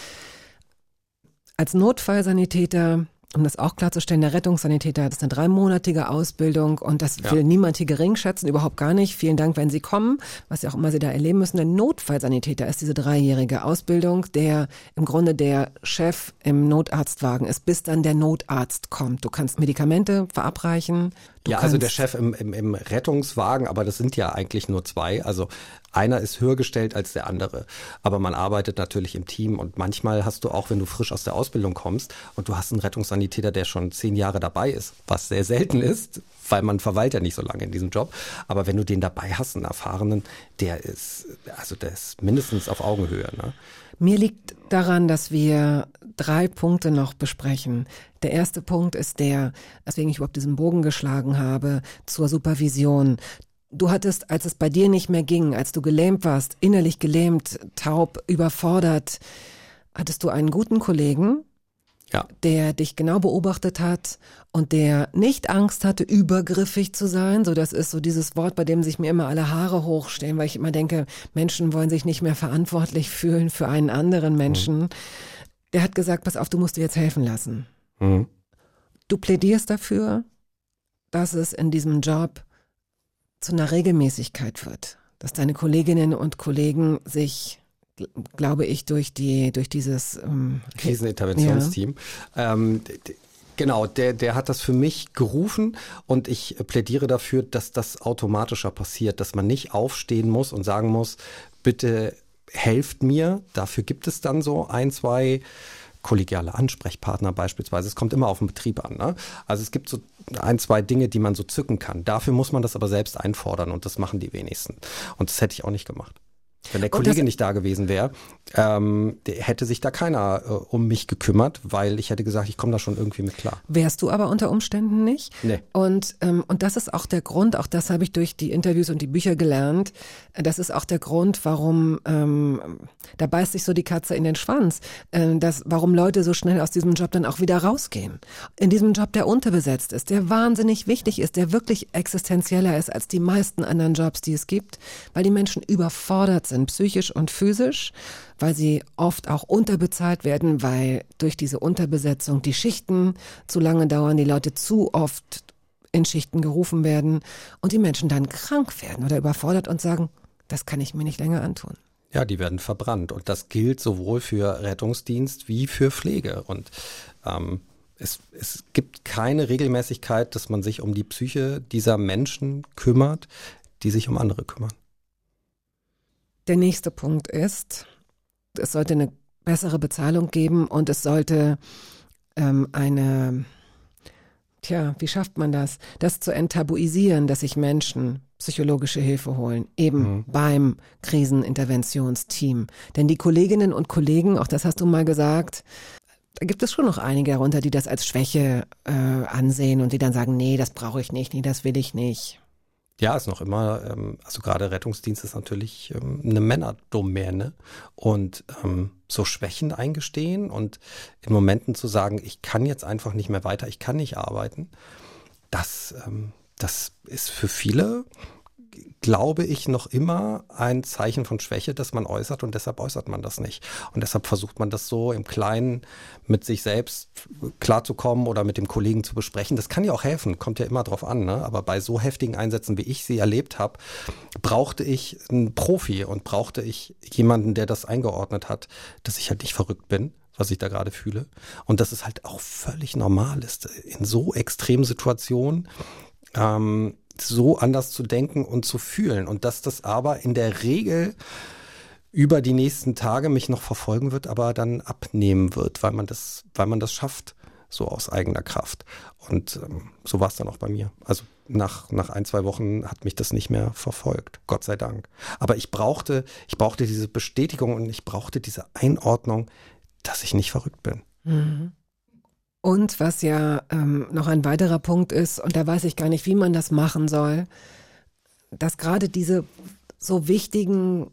Als Notfallsanitäter, um das auch klarzustellen, der Rettungssanitäter, das ist eine dreimonatige Ausbildung und das Ja. will niemand hier gering schätzen, überhaupt gar nicht. Vielen Dank, wenn Sie kommen, was ja auch immer Sie da erleben müssen. Der Notfallsanitäter ist diese dreijährige Ausbildung, der im Grunde der Chef im Notarztwagen ist, bis dann der Notarzt kommt. Du kannst Medikamente verabreichen, Du ja, also der Chef im, im, im Rettungswagen, aber das sind ja eigentlich nur zwei. Also einer ist höher gestellt als der andere. Aber man arbeitet natürlich im Team und manchmal hast du auch, wenn du frisch aus der Ausbildung kommst und du hast einen Rettungssanitäter, der schon zehn Jahre dabei ist, was sehr selten ist, weil man verweilt ja nicht so lange in diesem Job. Aber wenn du den dabei hast, einen erfahrenen, der ist, also der ist mindestens auf Augenhöhe. Ne? Mir liegt daran, dass wir drei Punkte noch besprechen. Der erste Punkt ist der, weswegen ich überhaupt diesen Bogen geschlagen habe, zur Supervision. Du hattest, als es bei dir nicht mehr ging, als du gelähmt warst, innerlich gelähmt, taub, überfordert, hattest du einen guten Kollegen, Ja. der dich genau beobachtet hat und der nicht Angst hatte, übergriffig zu sein. So, das ist so dieses Wort, bei dem sich mir immer alle Haare hochstehen, weil ich immer denke, Menschen wollen sich nicht mehr verantwortlich fühlen für einen anderen Menschen. Der hat gesagt, pass auf, du musst dir jetzt helfen lassen. Mhm. Du plädierst dafür, dass es in diesem Job zu einer Regelmäßigkeit wird, dass deine Kolleginnen und Kollegen sich, gl- glaube ich, durch die, durch dieses ähm, Kriseninterventionsteam. Ähm, d- d- genau, der, der hat das für mich gerufen und ich plädiere dafür, dass das automatischer passiert, dass man nicht aufstehen muss und sagen muss, bitte helft mir. Dafür gibt es dann so ein, zwei kollegiale Ansprechpartner beispielsweise. Es kommt immer auf den Betrieb an. Ne? Also es gibt so ein, zwei Dinge, die man so zücken kann. Dafür muss man das aber selbst einfordern und das machen die wenigsten. Und das hätte ich auch nicht gemacht. Wenn der Kollege das- nicht da gewesen wäre, ähm, hätte sich da keiner äh, um mich gekümmert, weil ich hätte gesagt, ich komme da schon irgendwie mit klar. Wärst du aber unter Umständen nicht. Nee. Und, ähm, und das ist auch der Grund, auch das habe ich durch die Interviews und die Bücher gelernt, das ist auch der Grund, warum, ähm, da beißt sich so die Katze in den Schwanz, äh, dass, warum Leute so schnell aus diesem Job dann auch wieder rausgehen. In diesem Job, der unterbesetzt ist, der wahnsinnig wichtig ist, der wirklich existenzieller ist als die meisten anderen Jobs, die es gibt, weil die Menschen überfordert sind, psychisch und physisch, weil sie oft auch unterbezahlt werden, weil durch diese Unterbesetzung die Schichten zu lange dauern, die Leute zu oft in Schichten gerufen werden und die Menschen dann krank werden oder überfordert und sagen, das kann ich mir nicht länger antun. Ja, die werden verbrannt. Und das gilt sowohl für Rettungsdienst wie für Pflege. Und ähm, es, es gibt keine Regelmäßigkeit, dass man sich um die Psyche dieser Menschen kümmert, die sich um andere kümmern. Der nächste Punkt ist, es sollte eine bessere Bezahlung geben und es sollte ähm, eine, tja, wie schafft man das? Das zu enttabuisieren, dass sich Menschen psychologische Hilfe holen, eben beim Kriseninterventionsteam. Denn die Kolleginnen und Kollegen, auch das hast du mal gesagt, da gibt es schon noch einige darunter, die das als Schwäche äh, ansehen und die dann sagen, nee, das brauche ich nicht, nee, das will ich nicht. Ja, ist noch immer, ähm, also gerade Rettungsdienst ist natürlich ähm, eine Männerdomäne und ähm, so Schwächen eingestehen und in Momenten zu sagen, ich kann jetzt einfach nicht mehr weiter, ich kann nicht arbeiten, das, ähm, das ist für viele, glaube ich, noch immer ein Zeichen von Schwäche, das man äußert und deshalb äußert man das nicht. Und deshalb versucht man das so im Kleinen mit sich selbst klarzukommen oder mit dem Kollegen zu besprechen. Das kann ja auch helfen, kommt ja immer drauf an. Ne? Aber bei so heftigen Einsätzen, wie ich sie erlebt habe, brauchte ich einen Profi und brauchte ich jemanden, der das eingeordnet hat, dass ich halt nicht verrückt bin was ich da gerade fühle. Und dass es halt auch völlig normal ist, in so extremen Situationen ähm, so anders zu denken und zu fühlen. Und dass das aber in der Regel über die nächsten Tage mich noch verfolgen wird, aber dann abnehmen wird, weil man das, weil man das schafft, so aus eigener Kraft. Und ähm, so war es dann auch bei mir. Also nach, nach ein, zwei Wochen hat mich das nicht mehr verfolgt. Gott sei Dank. Aber ich brauchte, ich brauchte diese Bestätigung und ich brauchte diese Einordnung, dass ich nicht verrückt bin. Und was ja ähm, noch ein weiterer Punkt ist, und da weiß ich gar nicht, wie man das machen soll, dass gerade diese so wichtigen,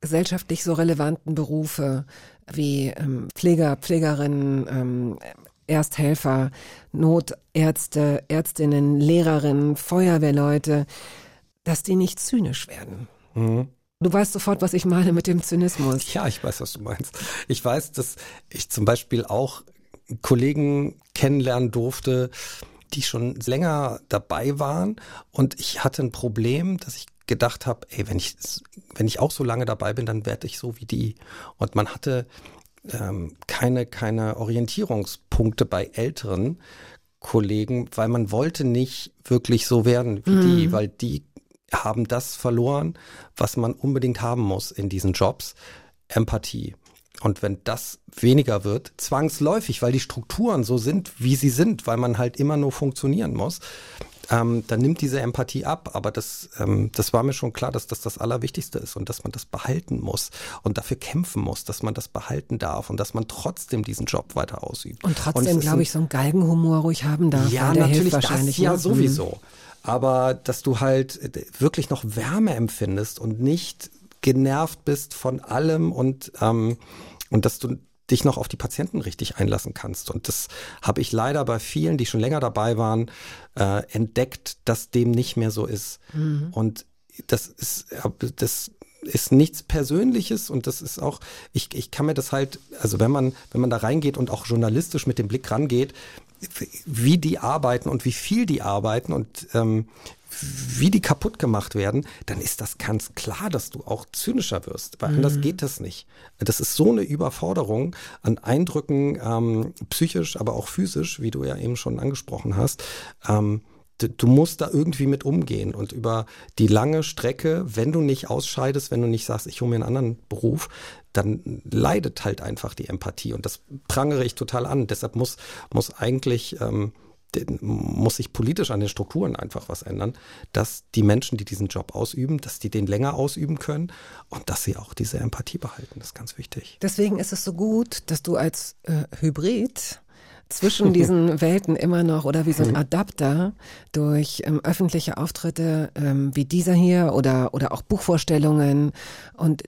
gesellschaftlich so relevanten Berufe wie ähm, Pfleger, Pflegerinnen, ähm, Ersthelfer, Notärzte, Ärztinnen, Lehrerinnen, Feuerwehrleute, dass die nicht zynisch werden. Mhm. Du weißt sofort, was ich meine mit dem Zynismus. Ja, ich weiß, was du meinst. Ich weiß, dass ich zum Beispiel auch Kollegen kennenlernen durfte, die schon länger dabei waren und ich hatte ein Problem, dass ich gedacht habe, ey, wenn ich wenn ich auch so lange dabei bin, dann werde ich so wie die. Und man hatte ähm, keine keine Orientierungspunkte bei Älteren, Kollegen, weil man wollte nicht wirklich so werden wie die, weil die haben das verloren, was man unbedingt haben muss in diesen Jobs, Empathie. Und wenn das weniger wird, zwangsläufig, weil die Strukturen so sind, wie sie sind, weil man halt immer nur funktionieren muss, ähm, dann nimmt diese Empathie ab. Aber das, ähm, das war mir schon klar, dass das das Allerwichtigste ist und dass man das behalten muss und dafür kämpfen muss, dass man das behalten darf und dass man trotzdem diesen Job weiter ausübt. Und trotzdem, glaube ich, so einen Galgenhumor ruhig haben darf. ja, natürlich, wahrscheinlich. das ja ne? sowieso. Aber dass du halt äh, wirklich noch Wärme empfindest und nicht genervt bist von allem und, ähm, und dass du dich noch auf die Patienten richtig einlassen kannst. Und das habe ich leider bei vielen, die schon länger dabei waren, äh, entdeckt, dass dem nicht mehr so ist. Und das ist, ja, das ist nichts Persönliches und das ist auch, ich, ich kann mir das halt, also wenn man, wenn man da reingeht und auch journalistisch mit dem Blick rangeht, wie die arbeiten und wie viel die arbeiten und ähm, wie die kaputt gemacht werden, dann ist das ganz klar, dass du auch zynischer wirst, weil anders geht das nicht. Das ist so eine Überforderung an Eindrücken, ähm, psychisch, aber auch physisch, wie du ja eben schon angesprochen hast. Ähm, du, musst da irgendwie mit umgehen und über die lange Strecke, wenn du nicht ausscheidest, wenn du nicht sagst, ich hole mir einen anderen Beruf, dann leidet halt einfach die Empathie und das prangere ich total an. Deshalb muss, muss eigentlich, ähm, muss sich politisch an den Strukturen einfach was ändern, dass die Menschen, die diesen Job ausüben, dass die den länger ausüben können und dass sie auch diese Empathie behalten. Das ist ganz wichtig. Deswegen ist es so gut, dass du als äh, Hybrid zwischen diesen Welten immer noch oder wie so ein Adapter durch ähm, öffentliche Auftritte ähm, wie dieser hier oder, oder auch Buchvorstellungen und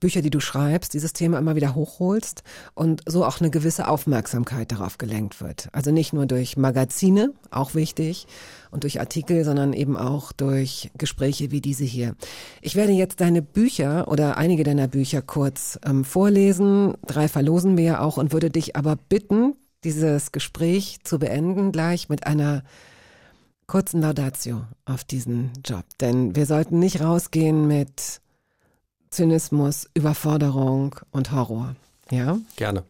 Bücher, die du schreibst, dieses Thema immer wieder hochholst und so auch eine gewisse Aufmerksamkeit darauf gelenkt wird. Also nicht nur durch Magazine, auch wichtig, und durch Artikel, sondern eben auch durch Gespräche wie diese hier. Ich werde jetzt deine Bücher oder einige deiner Bücher kurz ähm, vorlesen. Drei verlosen wir ja auch und würde dich aber bitten, dieses Gespräch zu beenden gleich mit einer kurzen Laudatio auf diesen Job. Denn wir sollten nicht rausgehen mit Zynismus, Überforderung und Horror. Ja? Gerne.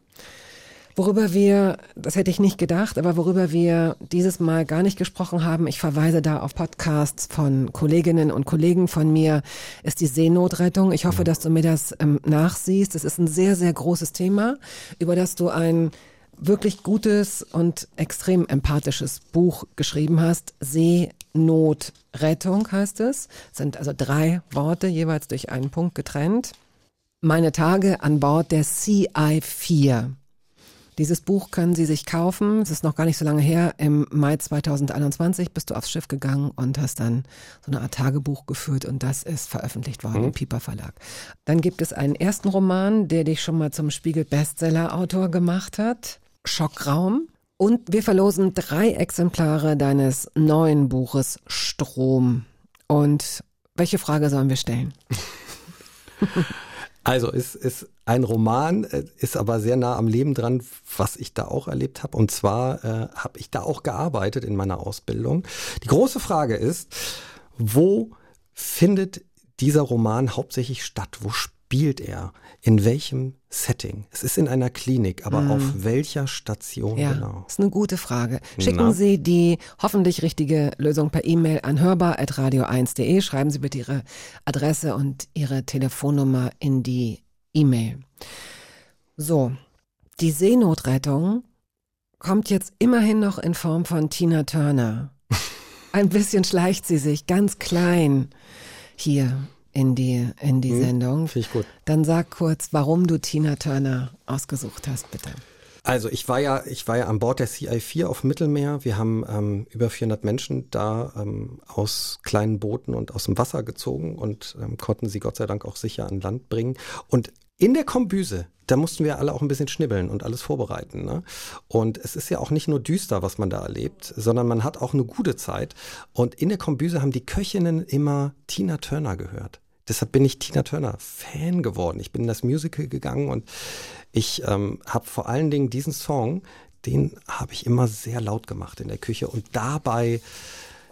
Worüber wir, das hätte ich nicht gedacht, aber worüber wir dieses Mal gar nicht gesprochen haben, ich verweise da auf Podcasts von Kolleginnen und Kollegen von mir, ist die Seenotrettung. Ich hoffe, dass du mir das ähm, nachsiehst. Es ist ein sehr, sehr großes Thema, über das du ein wirklich gutes und extrem empathisches Buch geschrieben hast. Seenotrettung heißt es. Sind also drei Worte, jeweils durch einen Punkt getrennt. Meine Tage an Bord der CI4. Dieses Buch können Sie sich kaufen. Es ist noch gar nicht so lange her. Im Mai 2021 bist du aufs Schiff gegangen und hast dann so eine Art Tagebuch geführt und das ist veröffentlicht worden im Piper Verlag. Dann gibt es einen ersten Roman, der dich schon mal zum Spiegel Bestseller Autor gemacht hat. Schockraum. Und wir verlosen drei Exemplare deines neuen Buches Strom. Und welche Frage sollen wir stellen? Also es ist ein Roman, äh, ist aber sehr nah am Leben dran, was ich da auch erlebt habe. Und zwar äh, habe ich da auch gearbeitet in meiner Ausbildung. Die große Frage ist, wo findet dieser Roman hauptsächlich statt? Wo spielt er? In welchem Setting? Es ist in einer Klinik, aber auf welcher Station Ja, genau? ist eine gute Frage. Schicken Na? Sie die hoffentlich richtige Lösung per E-Mail an hörbar.radio1.de. Schreiben Sie bitte Ihre Adresse und Ihre Telefonnummer in die E-Mail. So, die Seenotrettung kommt jetzt immerhin noch in Form von Tina Turner. Ein bisschen schleicht sie sich ganz klein hier in die, in die Sendung. Finde ich gut. Dann sag kurz, warum du Tina Turner ausgesucht hast, bitte. Also ich war ja, ich war ja an Bord der CI4 auf Mittelmeer. Wir haben ähm, über 400 Menschen da ähm, aus kleinen Booten und aus dem Wasser gezogen und ähm, konnten sie Gott sei Dank auch sicher an Land bringen. Und in der Kombüse, da mussten wir alle auch ein bisschen schnibbeln und alles vorbereiten. Ne? Und es ist ja auch nicht nur düster, was man da erlebt, sondern man hat auch eine gute Zeit. Und in der Kombüse haben die Köchinnen immer Tina Turner gehört. Deshalb bin ich Tina Turner Fan geworden. Ich bin in das Musical gegangen und ich ähm, habe vor allen Dingen diesen Song, den habe ich immer sehr laut gemacht in der Küche und dabei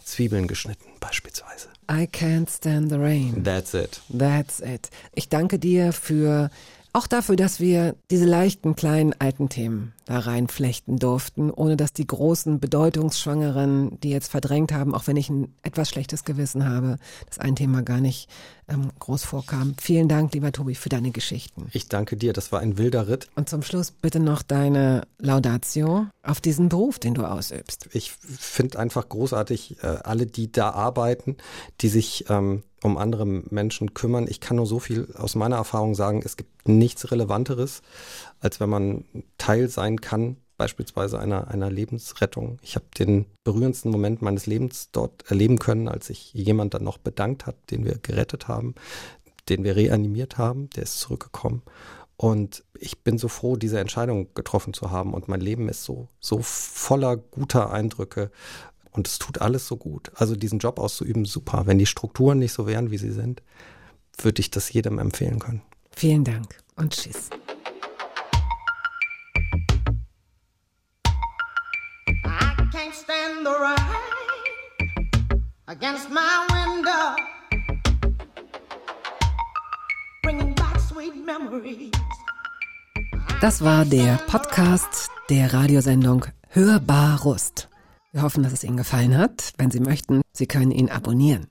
Zwiebeln geschnitten beispielsweise. I can't stand the rain. That's it. That's it. Ich danke dir für auch dafür, dass wir diese leichten kleinen alten Themen da reinflechten durften, ohne dass die großen, bedeutungsschwangeren, die jetzt verdrängt haben, auch wenn ich ein etwas schlechtes Gewissen habe, dass ein Thema gar nicht ähm, groß vorkam. Vielen Dank, lieber Tobi, für deine Geschichten. Ich danke dir, das war ein wilder Ritt. Und zum Schluss bitte noch deine Laudatio auf diesen Beruf, den du ausübst. Ich finde einfach großartig, äh, alle, die da arbeiten, die sich ähm, um andere Menschen kümmern. Ich kann nur so viel aus meiner Erfahrung sagen, es gibt nichts Relevanteres, als wenn man Teil sein kann, beispielsweise einer, einer Lebensrettung. Ich habe den berührendsten Moment meines Lebens dort erleben können, als sich jemand dann noch bedankt hat, den wir gerettet haben, den wir reanimiert haben, der ist zurückgekommen. Und ich bin so froh, diese Entscheidung getroffen zu haben. Und mein Leben ist so, so voller guter Eindrücke. Und es tut alles so gut. Also diesen Job auszuüben, super. Wenn die Strukturen nicht so wären, wie sie sind, würde ich das jedem empfehlen können. Vielen Dank und tschüss. Stand the rain against my window, bringing back sweet memories. Das war der Podcast der Radiosendung Hörbar Rust. Wir hoffen, dass es Ihnen gefallen hat. Wenn Sie möchten, Sie können ihn abonnieren.